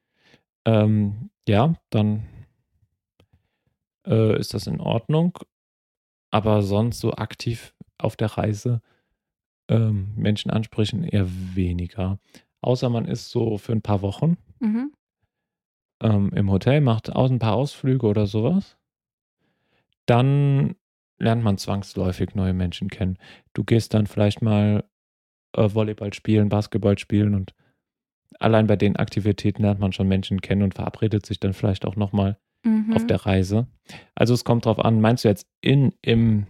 Ähm, ja, dann äh, ist das in Ordnung. Aber sonst so aktiv auf der Reise ähm, Menschen ansprechen eher weniger. Außer man ist so für ein paar Wochen Mhm. ähm, im Hotel, macht aus ein paar Ausflüge oder sowas, dann lernt man zwangsläufig neue Menschen kennen. Du gehst dann vielleicht mal äh, Volleyball spielen, Basketball spielen und allein bei den Aktivitäten lernt man schon Menschen kennen und verabredet sich dann vielleicht auch nochmal Mhm. auf der Reise. Also es kommt drauf an, meinst du jetzt in, im,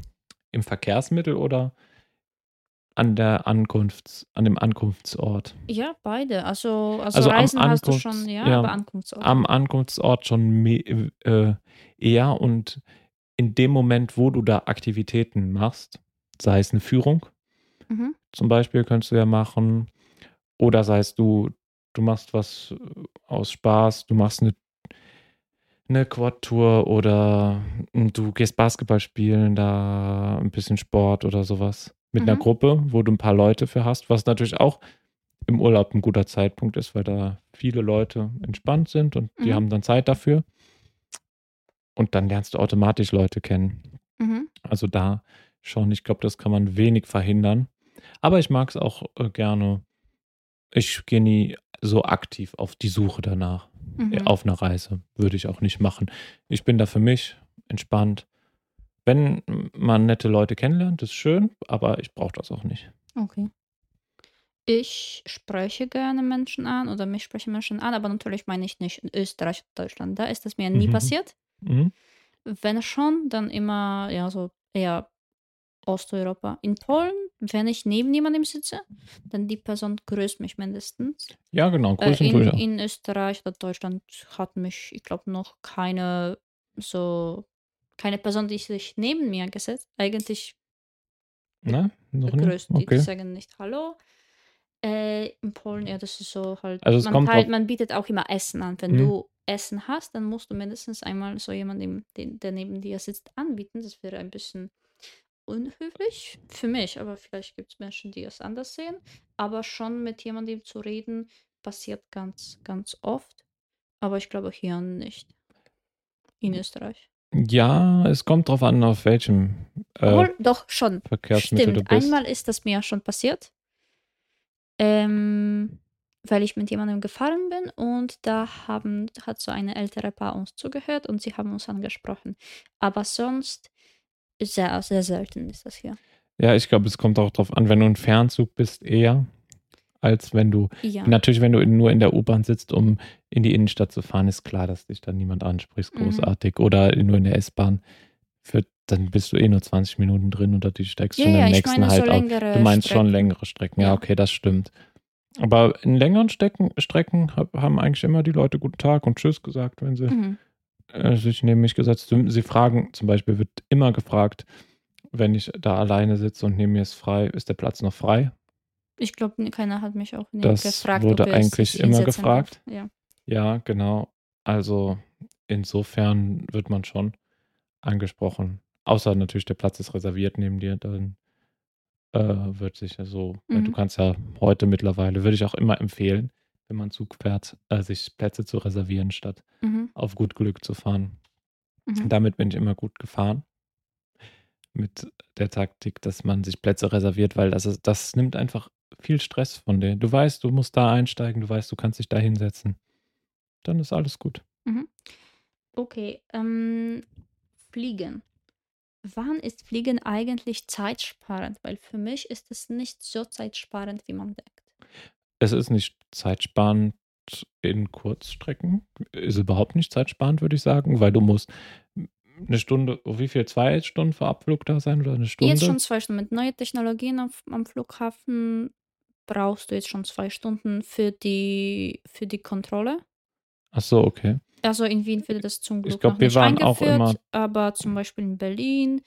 im Verkehrsmittel oder an der Ankunfts, an dem Ankunftsort? Ja, beide. Also, also, Also am Reisen hast du schon, ja, ja, Ankunftsort. Am Ankunftsort schon me- äh, eher und in dem Moment, wo du da Aktivitäten machst, sei es eine Führung, Mhm. zum Beispiel könntest du ja machen, oder sei es du, du machst was aus Spaß, du machst eine, eine Quad-Tour oder du gehst Basketball spielen, da ein bisschen Sport oder sowas mit einer Mhm. Gruppe, wo du ein paar Leute für hast, was natürlich auch im Urlaub ein guter Zeitpunkt ist, weil da viele Leute entspannt sind und die Mhm. haben dann Zeit dafür. Und dann lernst du automatisch Leute kennen. Mhm. Also da schon, ich glaube, das kann man wenig verhindern. Aber ich mag es auch äh, gerne. Ich gehe nie so aktiv auf die Suche danach. Mhm. Auf einer Reise würde ich auch nicht machen. Ich bin da für mich entspannt. Wenn man nette Leute kennenlernt, ist schön, aber ich brauche das auch nicht. Okay. Ich spreche gerne Menschen an oder mich sprechen Menschen an, aber natürlich meine ich nicht in Österreich oder Deutschland. Da ist das mir nie Mhm. passiert. Mhm. Wenn schon, dann immer, ja, so eher Osteuropa. In Polen, wenn ich neben jemandem sitze, dann die Person grüßt mich mindestens. Ja, genau. Äh, Grüßen in, tue ich auch. in Österreich oder Deutschland hat mich, ich glaube, noch keine so, keine Person, die sich neben mir gesetzt, eigentlich Ne? Noch begrüßt. Die, die Okay. sagen nicht Hallo. Äh, in Polen, ja, das ist so halt. Also es man, kommt man bietet auch immer Essen an. Wenn Mhm. du Essen hast, dann musst du mindestens einmal so jemandem, den, der neben dir sitzt, anbieten. Das wäre ein bisschen unhöflich für mich, aber vielleicht gibt es Menschen, die es anders sehen. Aber schon mit jemandem zu reden, passiert ganz, ganz oft. Aber ich glaube hier nicht. In Österreich. Ja, es kommt drauf an, auf welchem äh, Obwohl, doch schon. Verkehrsmittel Stimmt, einmal ist das mir schon passiert, ähm, weil ich mit jemandem gefahren bin und da haben, hat so eine ältere Paar uns zugehört und sie haben uns angesprochen. Aber sonst sehr, sehr selten ist das hier. Ja, ich glaube, es kommt auch drauf an, wenn du ein Fernzug bist, eher, als wenn du. Ja. Natürlich, wenn du in, nur in der U-Bahn sitzt, um in die Innenstadt zu fahren, ist klar, dass dich dann niemand anspricht, Mhm. großartig. Oder nur in der S-Bahn. Dann bist du eh nur 20 Minuten drin oder die steigst Ja, schon ja, im ich nächsten meine so halt auf. längere Du meinst schon Strecken. längere Strecken. Ja, Ja. okay, das stimmt. Aber in längeren Strecken, Strecken hab- haben eigentlich immer die Leute guten Tag und Tschüss gesagt, wenn sie Mhm. Äh, sich neben mich gesetzt. Sie fragen, zum Beispiel wird immer gefragt, wenn ich da alleine sitze und neben mir ist frei, ist der Platz noch frei? Ich glaube, keiner hat mich auch Das gefragt, wurde ob er eigentlich immer gefragt. Ja. Ja, genau. Also insofern wird man schon angesprochen. Außer natürlich der Platz ist reserviert neben dir, dann äh, wird sich ja so, weil du Mhm. kannst ja heute mittlerweile, würde ich auch immer empfehlen, wenn man Zug fährt, äh, sich Plätze zu reservieren, statt Mhm. auf gut Glück zu fahren. Mhm. Damit bin ich immer gut gefahren. Mit der Taktik, dass man sich Plätze reserviert, weil das, das nimmt einfach viel Stress von dir. Du weißt, du musst da einsteigen, du weißt, du kannst dich da hinsetzen. Dann ist alles gut. Mhm. Okay, ähm, Fliegen. Wann ist Fliegen eigentlich zeitsparend? Weil für mich ist es nicht so zeitsparend, wie man denkt. Es ist nicht zeitsparend in Kurzstrecken. Ist überhaupt nicht zeitsparend, würde ich sagen, weil du musst eine Stunde, wie viel? Zwei Stunden vor Abflug da sein oder eine Stunde? Jetzt schon zwei Stunden. Mit neuen Technologien auf, am Flughafen brauchst du jetzt schon zwei Stunden für die, für die Kontrolle. Ach so, okay. Also in Wien wird das zum Glück glaub, noch wir nicht waren auch eingeführt, aber zum Beispiel in Berlin,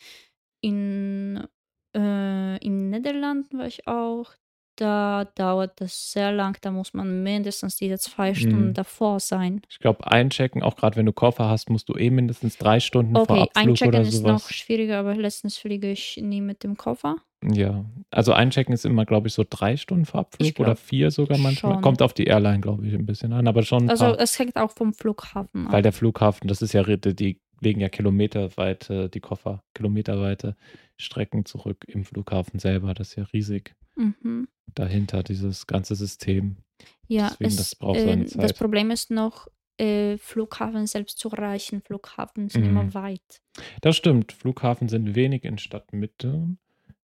in, äh, in Niederlanden war ich auch. Da dauert das sehr lang, da muss man mindestens diese zwei Stunden Mhm. davor sein. Ich glaube, einchecken, auch gerade wenn du Koffer hast, musst du eh mindestens drei Stunden vor Okay, Abflug einchecken oder ist sowas. noch schwieriger, aber letztens fliege ich nie mit dem Koffer. Ja, also einchecken ist immer, glaube ich, so drei Stunden vor Abflug glaub, oder vier sogar manchmal. schon. Kommt auf die Airline, glaube ich, ein bisschen an, aber schon Also es hängt auch vom Flughafen ab. Weil der Flughafen, das ist ja, die legen ja kilometerweite, die Koffer, kilometerweite Strecken zurück im Flughafen selber. Das ist ja riesig Mhm. dahinter, dieses ganze System. Ja, Deswegen, es, das braucht seine äh, das Zeit. Problem ist noch, äh, Flughafen selbst zu erreichen. Flughafen sind Mhm. immer weit. Das stimmt. Flughafen sind wenig in Stadtmitte,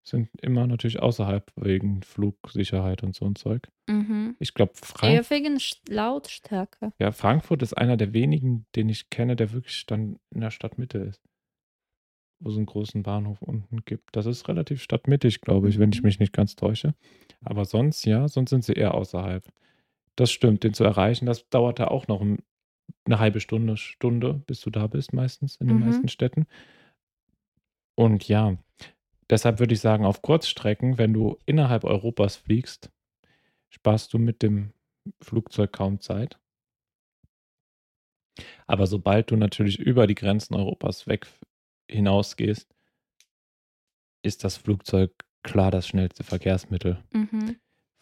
sind immer natürlich außerhalb wegen Flugsicherheit und so ein Zeug. Mhm. Ich glaube, Eher Frank wegen Lautstärke. ja, Frankfurt ist einer der wenigen, den ich kenne, der wirklich dann in der Stadtmitte ist. Wo es einen großen Bahnhof unten gibt. Das ist relativ stadtmittig, glaube ich, wenn ich Mhm. mich nicht ganz täusche. Aber sonst, ja, sonst sind sie eher außerhalb. Das stimmt, den zu erreichen, das dauert ja auch noch ein- eine halbe Stunde, Stunde, bis du da bist, meistens in den Mhm. meisten Städten. Und ja, deshalb würde ich sagen, auf Kurzstrecken, wenn du innerhalb Europas fliegst, sparst du mit dem Flugzeug kaum Zeit. Aber sobald du natürlich über die Grenzen Europas weg hinausgehst, ist das Flugzeug klar das schnellste Verkehrsmittel, Mhm.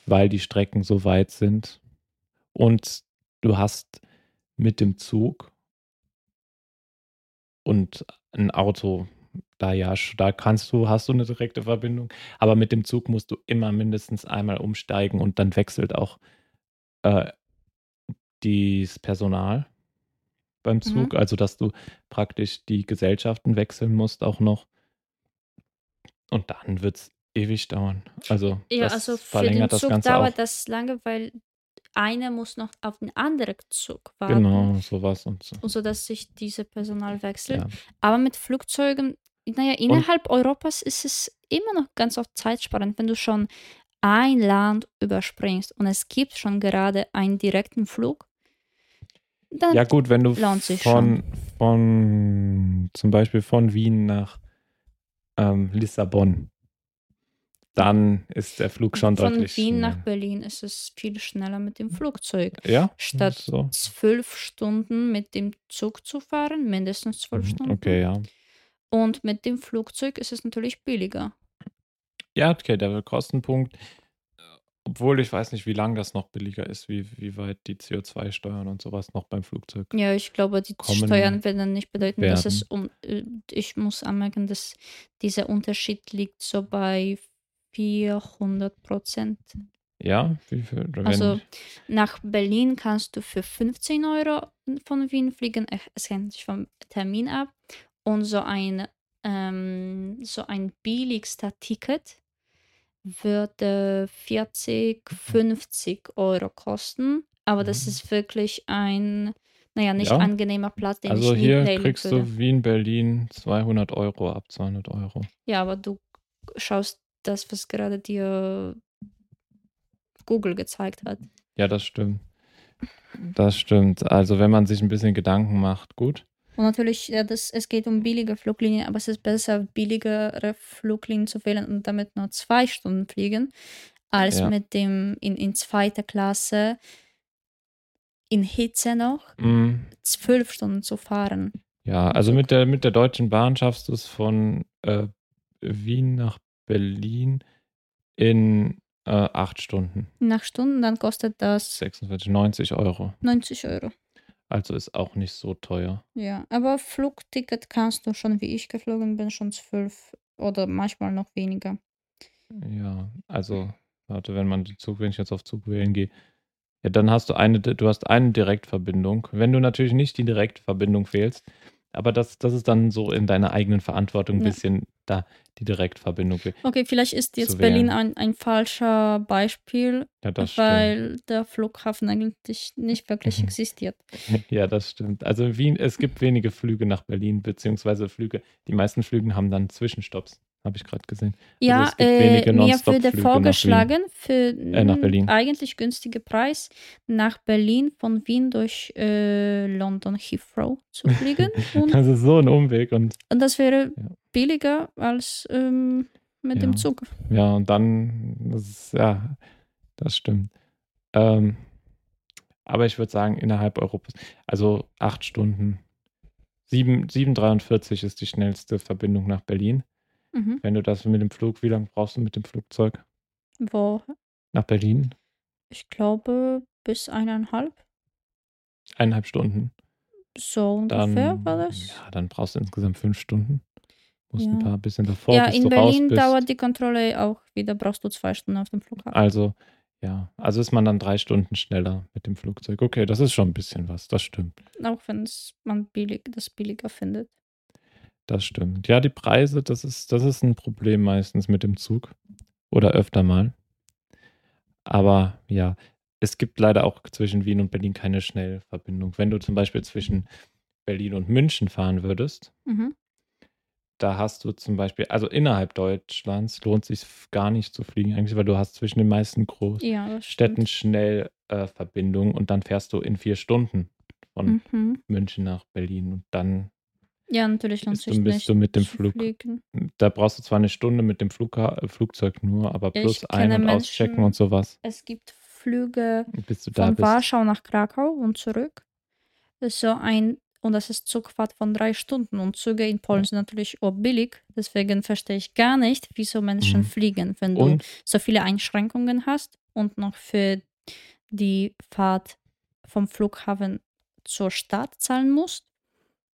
weil die Strecken so weit sind und du hast mit dem Zug und ein Auto, da ja, da kannst du, hast du eine direkte Verbindung, aber mit dem Zug musst du immer mindestens einmal umsteigen und dann wechselt auch äh, das Personal beim Zug, also dass du praktisch die Gesellschaften wechseln musst auch noch. Und dann wird es ewig dauern. Also Ja, das also für den verlängert das Zug Ganze dauert auch. das lange, weil einer muss noch auf den anderen Zug warten. Genau, sowas und so. Und so dass sich diese Personal wechselt. Ja. Aber mit Flugzeugen, naja, innerhalb Europas ist es immer noch ganz oft zeitsparend, wenn du schon ein Land überspringst und es gibt schon gerade einen direkten Flug. Dann Ja, gut, wenn du lohnt sich von, von zum Beispiel von Wien nach ähm, Lissabon, dann ist der Flug schon von deutlich. Wien nach. Berlin ist es viel schneller mit dem Flugzeug. Ja, Statt so. zwölf Stunden mit dem Zug zu fahren, mindestens zwölf Mhm, Stunden. Okay, ja. Und mit dem Flugzeug ist es natürlich billiger. Ja, okay, der Kostenpunkt, äh, obwohl ich weiß nicht, wie lang das noch billiger ist, wie, wie weit die CO2-Steuern und sowas noch beim Flugzeug. Ja, ich glaube, die Steuern werden nicht bedeuten, dass es werden. um. äh, Ich muss anmerken, dass dieser Unterschied liegt so bei 400 Prozent. Ja, wie viel? Also nach Berlin kannst du für 15 Euro von Wien fliegen. Es hängt sich vom Termin ab. Und so ein, ähm, so ein billigster Ticket würde 40, 50 Euro kosten. Aber das Mhm. ist wirklich ein, naja, nicht Ja. angenehmer Platz, den also ich hier kriegst würde. du Wien, Berlin 200 Euro ab 200 Euro. Ja, aber du schaust das, was gerade dir Google gezeigt hat. Ja, das stimmt. Das stimmt. Also wenn man sich ein bisschen Gedanken macht, gut. Und natürlich, ja, das, es geht um billige Fluglinien, aber es ist besser, billigere Fluglinien zu wählen und damit nur zwei Stunden fliegen, als Ja. mit dem in, in zweiter Klasse in Hitze noch Mm, zwölf Stunden zu fahren. ja, also mit der, mit der Deutschen Bahn schaffst du es von äh, Wien nach Berlin in äh, acht Stunden. Nach Stunden, dann kostet das 46, 90 Euro. 90 Euro. Also ist auch nicht so teuer. Ja, aber Flugticket kannst du schon, wie ich geflogen bin, schon zwölf oder manchmal noch weniger. Ja, also, warte, wenn man die Zug, wenn ich jetzt auf Zug wählen gehe, ja, dann hast du eine, du hast eine Direktverbindung. Wenn du natürlich nicht die Direktverbindung wählst, aber das, das ist dann so in deiner eigenen Verantwortung ein Ja. bisschen da die Direktverbindung. Okay, vielleicht ist jetzt Berlin ein, ein falscher Beispiel, Ja, das stimmt. weil der Flughafen eigentlich nicht wirklich Mhm. existiert. Ja, das stimmt. Also Wien, es gibt wenige Flüge nach Berlin, beziehungsweise Flüge. Die meisten Flüge haben dann Zwischenstopps, habe ich gerade gesehen. Ja, Also es gibt äh, mir wurde vorgeschlagen, für Äh, Berlin. eigentlich günstige Preis nach Berlin von Wien durch äh, London Heathrow zu fliegen. und, Das ist so ein Umweg und und das wäre Ja. billiger als ähm, mit Ja. dem Zug. Ja, und dann, das ist, ja, das stimmt. Ähm, aber ich würde sagen, innerhalb Europas, also acht Stunden, sieben- 7,43 ist die schnellste Verbindung nach Berlin. Mhm. Wenn du das mit dem Flug, wie lange brauchst du mit dem Flugzeug Wo? nach Berlin? Ich glaube bis eineinhalb. Eineinhalb Stunden. So ungefähr Dann, war das. ja, dann brauchst du insgesamt fünf Stunden. Musst Ja. ein paar bisschen davor, Ja, bis in du raus Berlin dauert die Kontrolle auch wieder, brauchst du zwei Stunden auf dem Flughafen. Also, Ja, also ist man dann drei Stunden schneller mit dem Flugzeug. Okay, das ist schon ein bisschen was, das stimmt. Auch wenn es man billig, das billiger findet. Das stimmt. Ja, die Preise, das ist, das ist ein Problem meistens mit dem Zug. Oder öfter mal. Aber ja, es gibt leider auch zwischen Wien und Berlin keine Schnellverbindung. Wenn du zum Beispiel zwischen Berlin und München fahren würdest, Mhm. da hast du zum Beispiel, also innerhalb Deutschlands lohnt sich gar nicht zu fliegen eigentlich, weil du hast zwischen den meisten Großstädten Ja, das stimmt. schnell äh, und dann fährst du in vier Stunden von Mhm. München nach Berlin und dann, Ja, natürlich lohnt du- sich bist nicht du mit dem Flug. fliegen. da brauchst du zwar eine Stunde mit dem Flugha äh, Flugzeug nur, aber Ich plus ein- und auschecken Menschen- und sowas, Es gibt Flüge du von. Warschau nach Krakau und zurück. So ein, und das ist Zugfahrt von drei Stunden. Und Züge in Polen sind natürlich auch billig. Deswegen verstehe ich gar nicht, wieso Menschen Mhm. fliegen, wenn du Und so viele Einschränkungen hast und noch für die Fahrt vom Flughafen zur Stadt zahlen musst.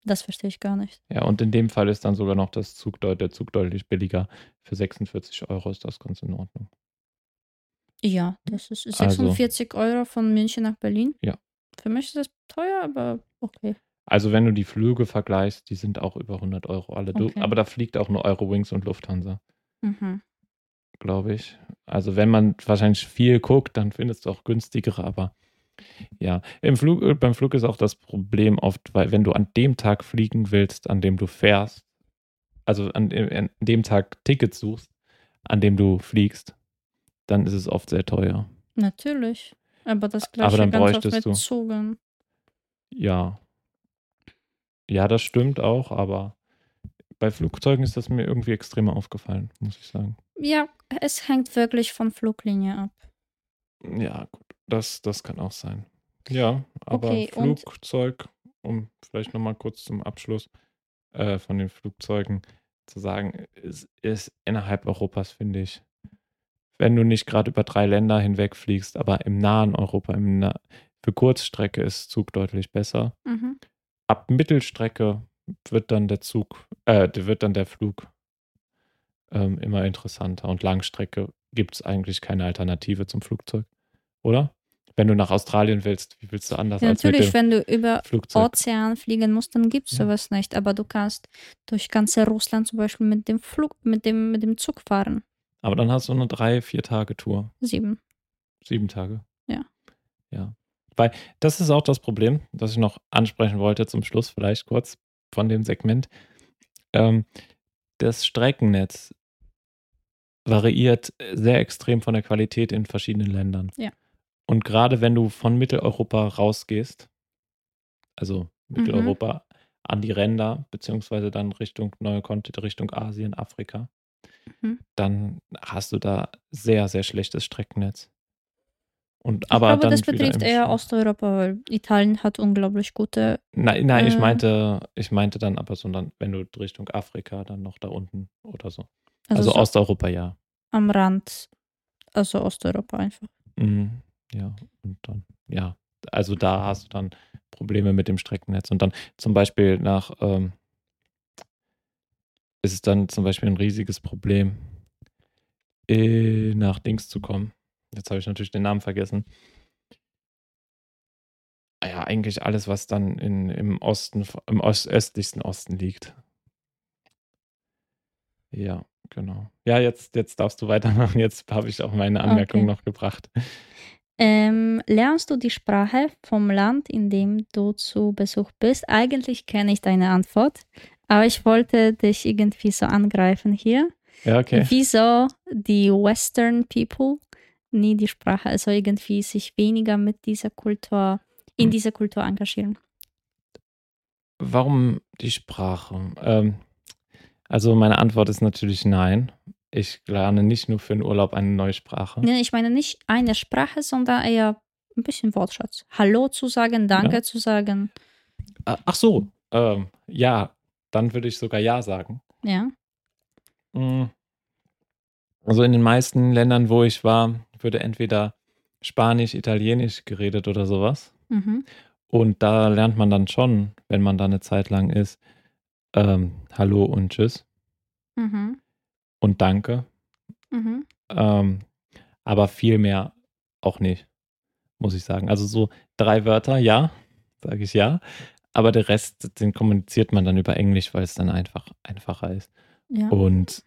Das verstehe ich gar nicht. ja, und in dem Fall ist dann sogar noch das Zug, deut- der Zug deutlich billiger. Für 46 Euro ist das ganz in Ordnung. Ja, das ist Also- 46 Euro von München nach Berlin. Ja. Für mich ist das teuer, aber okay. Also wenn du die Flüge vergleichst, die sind auch über 100 Euro alle. Du, Okay. aber da fliegt auch nur Eurowings und Lufthansa, Mhm. glaube ich. Also wenn man wahrscheinlich viel guckt, dann findest du auch günstigere, aber ja. Im Flug, äh, beim Flug ist auch das Problem oft, weil wenn du an dem Tag fliegen willst, an dem du fährst, also an, dem- an dem Tag Tickets suchst, an dem du fliegst, dann ist es oft sehr teuer. Natürlich. Aber das Aber gleiche dann ganz oft mit Zügen. Ja. Ja, das stimmt auch, aber bei Flugzeugen ist das mir irgendwie extremer aufgefallen, muss ich sagen. Ja, es hängt wirklich von Fluglinie ab. Ja, gut, das, das kann auch sein. Ja, aber Okay, Flugzeug, um vielleicht nochmal kurz zum Abschluss äh, von den Flugzeugen zu sagen, ist, ist innerhalb Europas, finde ich, wenn du nicht gerade über drei Länder hinweg fliegst, aber im nahen Europa, im Na für Kurzstrecke ist Zug deutlich besser. Mhm. Ab Mittelstrecke wird dann der Zug, äh, wird dann der Flug ähm, immer interessanter und Langstrecke gibt es eigentlich keine Alternative zum Flugzeug, oder? Wenn du nach Australien willst, wie willst du anders Ja, als natürlich, wenn du über Flugzeug? Ozean fliegen musst, dann gibt es Ja. sowas nicht. Aber du kannst durch ganze Russland zum Beispiel mit dem Flug, mit dem, mit dem Zug fahren. Aber dann hast du eine drei, vier Tage Tour, Sieben. sieben Tage. Ja. Ja, weil das ist auch das Problem, das ich noch ansprechen wollte zum Schluss vielleicht kurz von dem Segment. Ähm, das Streckennetz variiert sehr extrem von der Qualität in verschiedenen Ländern. Ja. Und gerade wenn du von Mitteleuropa rausgehst, also Mitteleuropa an die Ränder, beziehungsweise dann Richtung neue Kontinente, Richtung Asien, Afrika, Mhm. dann hast du da sehr, sehr schlechtes Streckennetz. Und Ich aber glaube, dann das betrifft eher Osteuropa, weil Italien hat unglaublich gute. Nein, nein, ich äh, meinte, ich meinte dann aber so dann, wenn du Richtung Afrika, dann noch da unten oder so. Also, Also, so Osteuropa, ja. am Rand. Also Osteuropa einfach. Mhm. Ja, und dann, ja, also da hast du dann Probleme mit dem Streckennetz. Und dann zum Beispiel nach, ähm, ist es dann zum Beispiel ein riesiges Problem, äh, nach Dings zu kommen. Jetzt habe ich natürlich den Namen vergessen. Ja, eigentlich alles, was dann in, im Osten, im Ost, östlichsten Osten liegt. Ja, genau. Ja, jetzt, jetzt darfst du weitermachen. Jetzt habe ich auch meine Anmerkung Okay. noch gebracht. Ähm, lernst du die Sprache vom Land, in dem du zu Besuch bist? Eigentlich kenne ich deine Antwort, aber ich wollte dich irgendwie so angreifen hier. Ja, okay. Wieso die Western People nie die Sprache, also irgendwie sich weniger mit dieser Kultur, in Hm. dieser Kultur engagieren? Warum die Sprache? Ähm, also meine Antwort ist natürlich nein. Ich lerne nicht nur für den Urlaub eine neue Sprache. Nee, ich meine nicht eine Sprache, sondern eher ein bisschen Wortschatz. Hallo zu sagen, Danke zu sagen. Ah, Ach so, ähm, ja, dann würde ich sogar ja sagen. Ja. Mm. Also in den meisten Ländern, wo ich war, würde entweder Spanisch, Italienisch geredet oder sowas. Mhm. Und da lernt man dann schon, wenn man da eine Zeit lang ist, ähm, Hallo und Tschüss Mhm. Und Danke. Mhm. Ähm, aber viel mehr auch nicht, muss ich sagen. Also so drei Wörter, ja, sage ich ja. Aber der Rest, den kommuniziert man dann über Englisch, weil es dann einfach einfacher ist. Ja. Und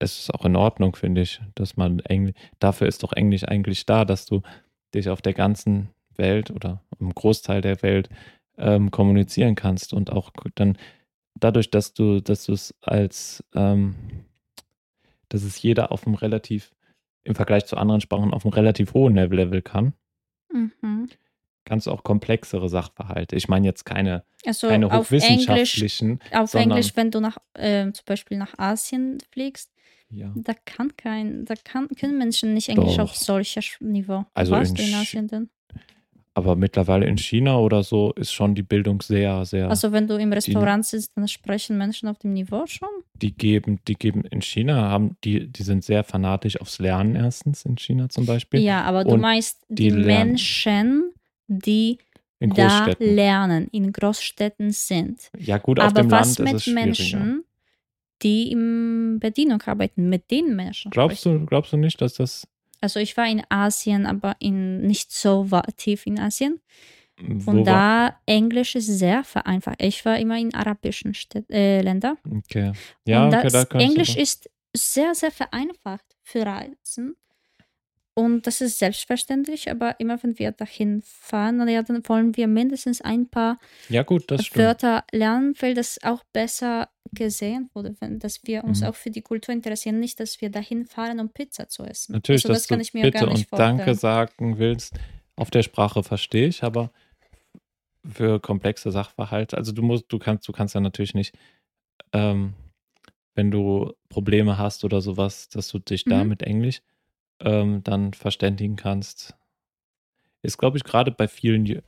es ist auch in Ordnung, finde ich, dass man Englisch, dafür ist doch Englisch eigentlich da, dass du dich auf der ganzen Welt oder im Großteil der Welt ähm, kommunizieren kannst und auch dann dadurch, dass du, dass du es als, ähm, dass es jeder auf einem relativ, im Vergleich zu anderen Sprachen, auf einem relativ hohen Level kann, Mhm. kannst du auch komplexere Sachverhalte. Ich meine jetzt keine, Also keine auf Englisch, hochwissenschaftlichen, auf sondern- Englisch, wenn du nach, ähm, zum Beispiel nach Asien fliegst, ja. da kann kein, da kann, können Menschen nicht Englisch Doch. auf solcher Niveau. Also Warst in du in Asien denn? Aber mittlerweile in China oder so ist schon die Bildung sehr, sehr. Also wenn du im Restaurant sitzt, dann sprechen Menschen auf dem Niveau schon? die geben, die geben in China haben, die, die sind sehr fanatisch aufs Lernen erstens in China zum Beispiel. Ja, aber du Und meinst die die. Menschen, die in da lernen, in Großstädten sind. Ja, gut, auf aber dem was Land ist mit. Menschen, die in Bedienung arbeiten, mit den Menschen Glaubst sprechen? du, glaubst du nicht, dass das Also ich war in Asien, aber in, nicht so tief in Asien. wo Und war- da Englisch ist sehr vereinfacht. Ich war immer in arabischen Städ äh, Ländern. Okay. Ja, und okay, das da Englisch ist sehr, sehr vereinfacht für Reisen. Und das ist selbstverständlich, aber immer wenn wir dahin fahren, na ja, dann wollen wir mindestens ein paar Ja, gut. Wörter lernen, weil das auch besser gesehen wurde, wenn, dass wir uns Mhm. auch für die Kultur interessieren, nicht, dass wir dahin fahren, um Pizza zu essen. Natürlich, also, dass das kann du ich mir Bitte gar nicht und Danke vorstellen. sagen willst. Auf der Sprache verstehe ich, aber für komplexe Sachverhalte, also du musst, du kannst, du kannst ja natürlich nicht, ähm, wenn du Probleme hast oder sowas, dass du dich da Mhm. mit Englisch ähm, dann verständigen kannst. Ist, glaube ich, gerade bei vielen,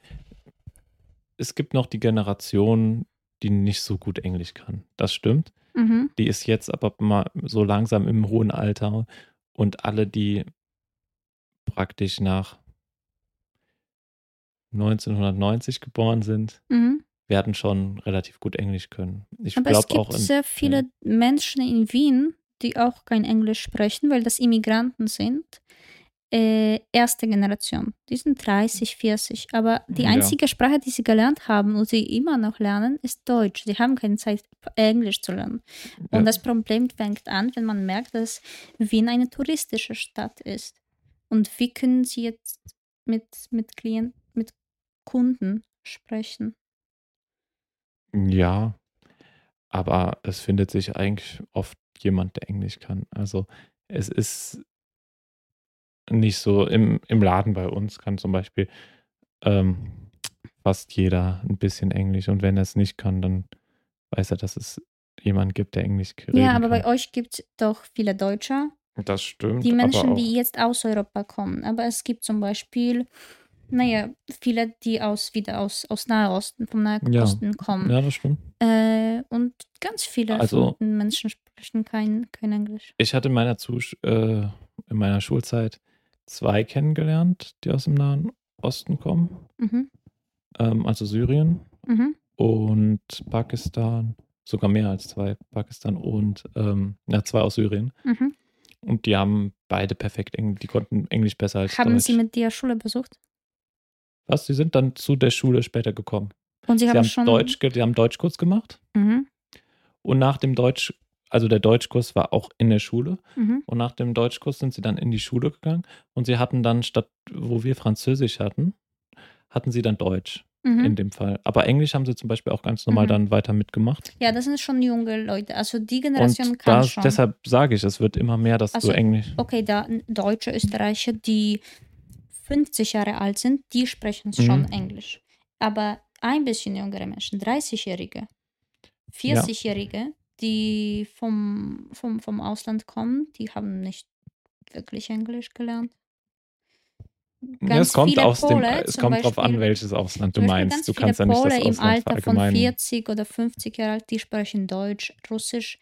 es gibt noch die Generation, die nicht so gut Englisch kann. Das stimmt. Mhm. Die ist jetzt aber mal so langsam im hohen Alter und alle, die praktisch nach 1990 geboren sind, Mhm. werden schon relativ gut Englisch können. Ich Aber es glaube auch gibt in, sehr viele Menschen in Wien, die auch kein Englisch sprechen, weil das Immigranten sind. Äh, erste Generation. Die sind 30, 40. Aber die Ja. einzige Sprache, die sie gelernt haben und sie immer noch lernen, ist Deutsch. Sie haben keine Zeit, Englisch zu lernen. Und Ja. das Problem fängt an, wenn man merkt, dass Wien eine touristische Stadt ist. Und wie können sie jetzt mit, mit Klienten, mit Kunden sprechen? ja, aber es findet sich eigentlich oft jemand, der Englisch kann. Also es ist nicht so im, im Laden bei uns kann zum Beispiel ähm, fast jeder ein bisschen Englisch und wenn er es nicht kann, dann weiß er, dass es jemanden gibt, der Englisch reden Ja, aber kann. bei euch gibt es doch viele Deutsche, das stimmt. die Menschen, die jetzt aus Europa kommen. Aber es gibt zum Beispiel, naja, viele, die aus wieder aus, aus Nahosten, vom Nahen Ja. Osten kommen. ja, das stimmt. Äh, und ganz viele Also- Menschen sprechen kein, kein Englisch. Ich hatte in meiner, Zus äh, in meiner Schulzeit zwei kennengelernt, die aus dem Nahen Osten kommen, Mhm. ähm, also Syrien Mhm. und Pakistan, sogar mehr als zwei, Pakistan und ähm, ja, zwei aus Syrien. Mhm. Und die haben beide perfekt Englisch, die konnten Englisch besser als Haben Deutsch. Sie mit dir Schule besucht? Was? Die sind dann zu der Schule später gekommen. Und Sie, Sie haben, haben, schon. Deutsch, die haben Deutschkurs gemacht Mhm. und nach dem Deutsch, also der Deutschkurs war auch in der Schule Mhm. und nach dem Deutschkurs sind sie dann in die Schule gegangen und sie hatten dann statt, wo wir Französisch hatten, hatten sie dann Deutsch Mhm. in dem Fall. Aber Englisch haben sie zum Beispiel auch ganz normal Mhm. dann weiter mitgemacht. Ja, das sind schon junge Leute. Also die Generation Und kann da, schon. deshalb sage ich, es wird immer mehr, dass Also, du Englisch. okay, da Deutsche, Österreicher, die 50 Jahre alt sind, die sprechen schon Mhm. Englisch. Aber ein bisschen jüngere Menschen, 30-Jährige, 40-Jährige, die vom, vom, vom Ausland kommen, die haben nicht wirklich Englisch gelernt. Ja, es kommt, aus dem, Pole, es zum kommt drauf an, Beispiel- welches Ausland du Beispiel meinst. Du kannst ja nicht Pole das im Ausland Alter von verallgemeinern. 40 oder 50 Jahre alt, die sprechen Deutsch, Russisch.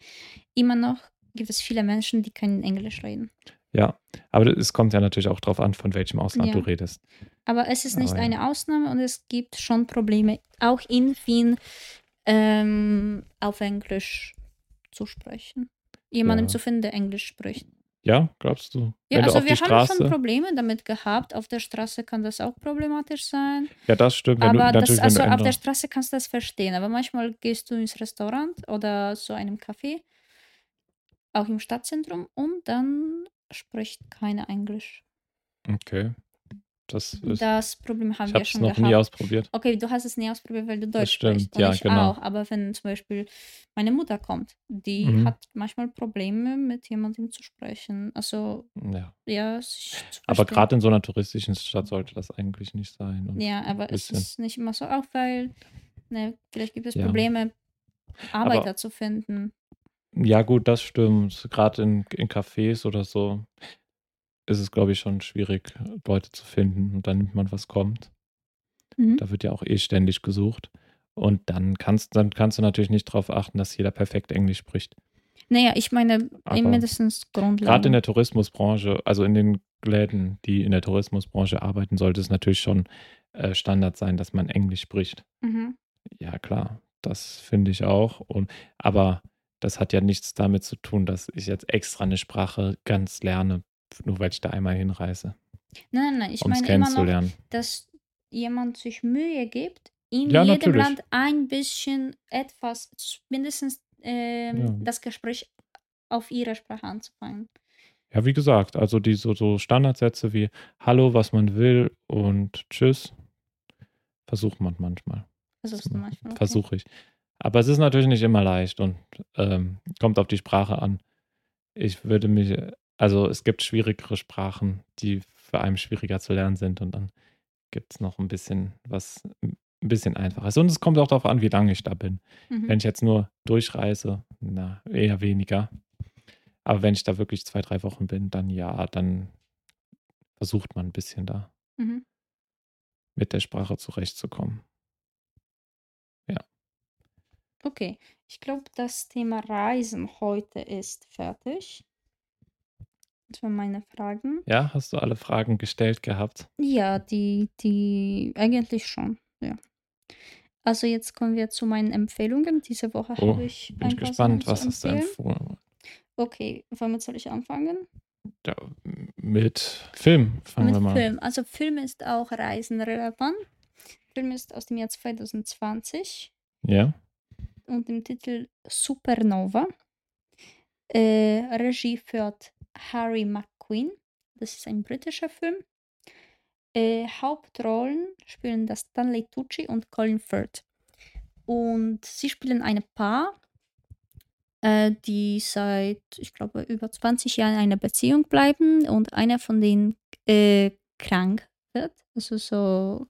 Immer noch gibt es viele Menschen, die kein Englisch reden. Ja, aber es kommt ja natürlich auch drauf an, von welchem Ausland Ja. du redest. Aber es ist nicht Aber ja. eine Ausnahme und es gibt schon Probleme, auch in Wien ähm, auf Englisch zu sprechen. Jemandem Ja. zu finden, der Englisch spricht. Ja, glaubst du? Ja, Wenn du also auf wir die haben schon Straße. Probleme damit gehabt. Auf der Straße kann das auch problematisch sein. Ja, das stimmt. Wenn du, Aber das, natürlich, wenn also du auf der Straße kannst du das verstehen. Aber manchmal gehst du ins Restaurant oder zu einem Café, auch im Stadtzentrum, und dann spricht keiner Englisch. Okay. Das ist, Das Problem haben ich wir habe es schon noch gehabt. nie ausprobiert. Okay, du hast es nie ausprobiert, weil du Deutsch stimmt, sprichst. Und ja, ich genau. auch. Aber wenn zum Beispiel meine Mutter kommt, die Mhm. hat manchmal Probleme, mit jemandem zu sprechen. Also, Ja. ja, Aber gerade in so einer touristischen Stadt sollte das eigentlich nicht sein. Und Ja, aber es ist nicht immer so auch, weil ne, vielleicht gibt es Ja. Probleme, Arbeiter zu finden. Ja, gut, das stimmt. Gerade in, in Cafés oder so ist es, glaube ich, schon schwierig, Leute zu finden. Und dann nimmt man, was kommt. Mhm. Da wird ja auch eh ständig gesucht. Und dann kannst, dann kannst du natürlich nicht darauf achten, dass jeder perfekt Englisch spricht. Naja, ich meine, Aber mindestens Grundlagen. Gerade in der Tourismusbranche, also in den Läden, die in der Tourismusbranche arbeiten, sollte es natürlich schon äh, Standard sein, dass man Englisch spricht. Mhm. Ja, klar, das finde ich auch. Und, aber das hat ja nichts damit zu tun, dass ich jetzt extra eine Sprache ganz lerne, nur weil ich da einmal hinreise, Nein, nein, nein, ich um es meine immer noch, kennenzulernen. dass jemand sich Mühe gibt, in Ja, jedem natürlich. Land ein bisschen etwas, mindestens ähm, Ja. das Gespräch auf ihrer Sprache anzufangen. Ja, wie gesagt, also die so, so Standardsätze wie Hallo, was man will und Tschüss, versucht man manchmal. Versuchst du manchmal. okay. Versuche ich. Aber es ist natürlich nicht immer leicht und ähm, kommt auf die Sprache an. Ich würde mich, also es gibt schwierigere Sprachen, die für einen schwieriger zu lernen sind und dann gibt es noch ein bisschen was, ein bisschen einfacher ist. Und es kommt auch darauf an, wie lange ich da bin. Mhm. Wenn ich jetzt nur durchreise, na, eher weniger. Aber wenn ich da wirklich zwei, drei Wochen bin, dann ja, dann versucht man ein bisschen da Mhm. mit der Sprache zurechtzukommen. Okay, ich glaube, das Thema Reisen heute ist fertig. Das waren meine Fragen. Ja, hast du alle Fragen gestellt gehabt? Ja, die, die eigentlich schon, ja. Also jetzt kommen wir zu meinen Empfehlungen. Diese Woche Oh, habe ich Bin ich gespannt, was hast du empfohlen? Okay, womit soll ich anfangen? Ja, mit Film fangen Mit wir mal. Film. Also Film ist auch reisenrelevant. Film ist aus dem Jahr 2020 Ja, und im Titel Supernova. Äh, Regie führt Harry McQueen. Das ist ein britischer Film. Äh, Hauptrollen spielen das Stanley Tucci und Colin Firth. Und sie spielen ein Paar, äh, die seit, ich glaube, über 20 Jahren in einer Beziehung bleiben und einer von denen äh, krank wird. Also so,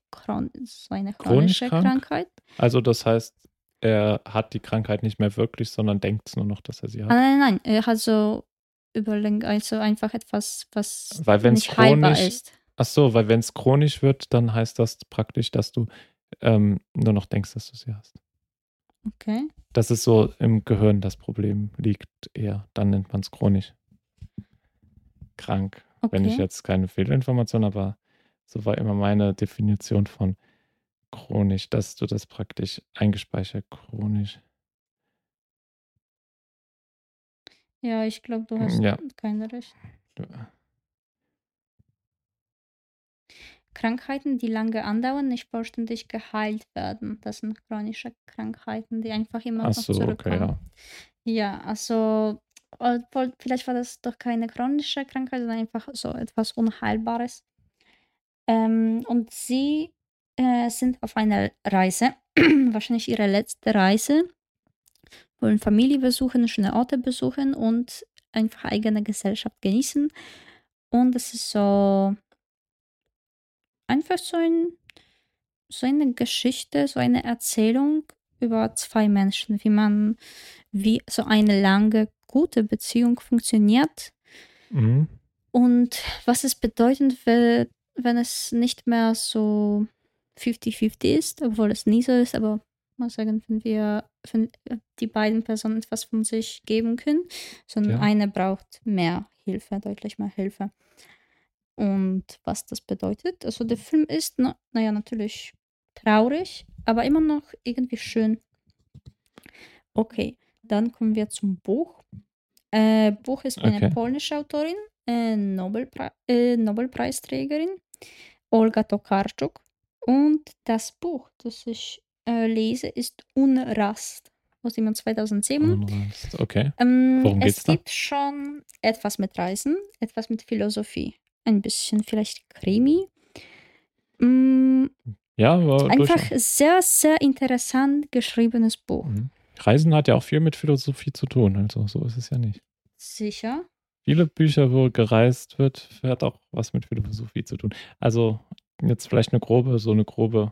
so eine Chronisch chronische krank? Krankheit. also das heißt, er hat die Krankheit nicht mehr wirklich, sondern denkt es nur noch, dass er sie Ah, hat. nein, nein, nein. Er hat so überlegt, also einfach etwas, was Weil wenn's nicht heilbar chronisch- ist. Ach so, weil wenn es chronisch wird, dann heißt das praktisch, dass du ähm, nur noch denkst, dass du sie hast. Okay. Das ist so im Gehirn das Problem liegt eher. Dann nennt man es chronisch. Krank. Wenn ich Okay. jetzt keine Fehlinformation, aber so war immer meine Definition von chronisch, dass du das praktisch eingespeichert chronisch. Ja, ich glaube, du hast Ja. kein Recht. Krankheiten, die lange andauern, nicht vollständig geheilt werden. Das sind chronische Krankheiten, die einfach immer Ach noch so, okay, zurückkommen. ja. Ja, also obwohl, vielleicht war das doch keine chronische Krankheit, sondern einfach so etwas Unheilbares. Ähm, und sie äh, sind auf einer Reise, wahrscheinlich ihre letzte Reise, wollen Familie besuchen, schöne Orte besuchen und einfach eigene Gesellschaft genießen. Und es ist so einfach so, ein, so eine Geschichte, so eine Erzählung über zwei Menschen, wie man, wie so eine lange, gute Beziehung funktioniert Mhm. und was es bedeutet, wenn, wenn es nicht mehr so 50-50 ist, obwohl es nie so ist, aber mal sagen, wenn wir, wenn die beiden Personen etwas von sich geben können, sondern Ja. eine braucht mehr Hilfe, deutlich mehr Hilfe. Und was das bedeutet, also der Film ist, na, naja, natürlich traurig, aber immer noch irgendwie schön. Okay, dann kommen wir zum Buch. Äh, Buch ist eine Okay. polnische Autorin, äh, Nobelpre äh, Nobelpreisträgerin, Olga Tokarczuk. Und das Buch, das ich äh, lese, ist Unrast aus dem Jahr 2007. Unrast. Okay. Ähm, Worum es geht's da? gibt schon etwas mit Reisen, etwas mit Philosophie, ein bisschen vielleicht Krimi. Mm, Ja, aber einfach sehr, sehr interessant geschriebenes Buch. Mhm. Reisen hat ja auch viel mit Philosophie zu tun, also so ist es ja nicht. Sicher. Viele Bücher, wo gereist wird, hat auch was mit Philosophie zu tun. Also jetzt vielleicht eine grobe, so eine grobe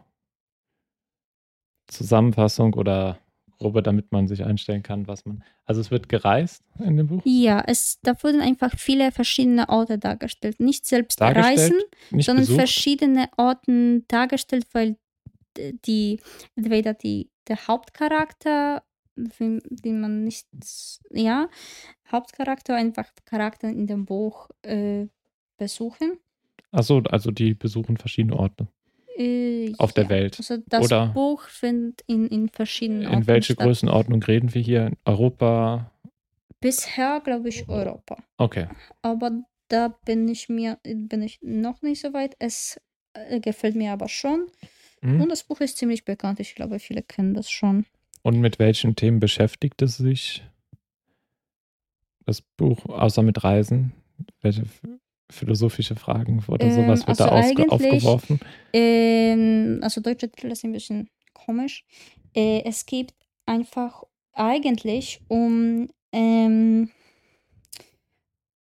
Zusammenfassung oder grobe, damit man sich einstellen kann, was man. Also es wird gereist in dem Buch. Ja, es, da wurden einfach viele verschiedene Orte dargestellt. Nicht selbst Dargestellt, Reisen, Nicht sondern besucht. verschiedene Orten dargestellt, weil die entweder die der Hauptcharakter, den, den man nicht, ja, Hauptcharakter einfach Charakter in dem Buch äh, besuchen. Achso, also die besuchen verschiedene Orte Äh, auf der ja. Welt. Also das Oder- Buch findet in, in verschiedenen In Orten welche statt. Größenordnung reden wir hier? Europa? Bisher glaube ich Europa. Okay. aber da bin ich mir bin ich noch nicht so weit. Es äh, gefällt mir aber schon. Mhm. Und das Buch ist ziemlich bekannt. Ich glaube, viele kennen das schon. Und mit welchen Themen beschäftigt es sich? Das Buch, außer mit Reisen? Welche philosophische Fragen oder Ähm, sowas wird da also ausge- eigentlich- aufgeworfen? Ähm, also deutsche Titel ist ein bisschen komisch. Äh, es geht einfach eigentlich um, ähm,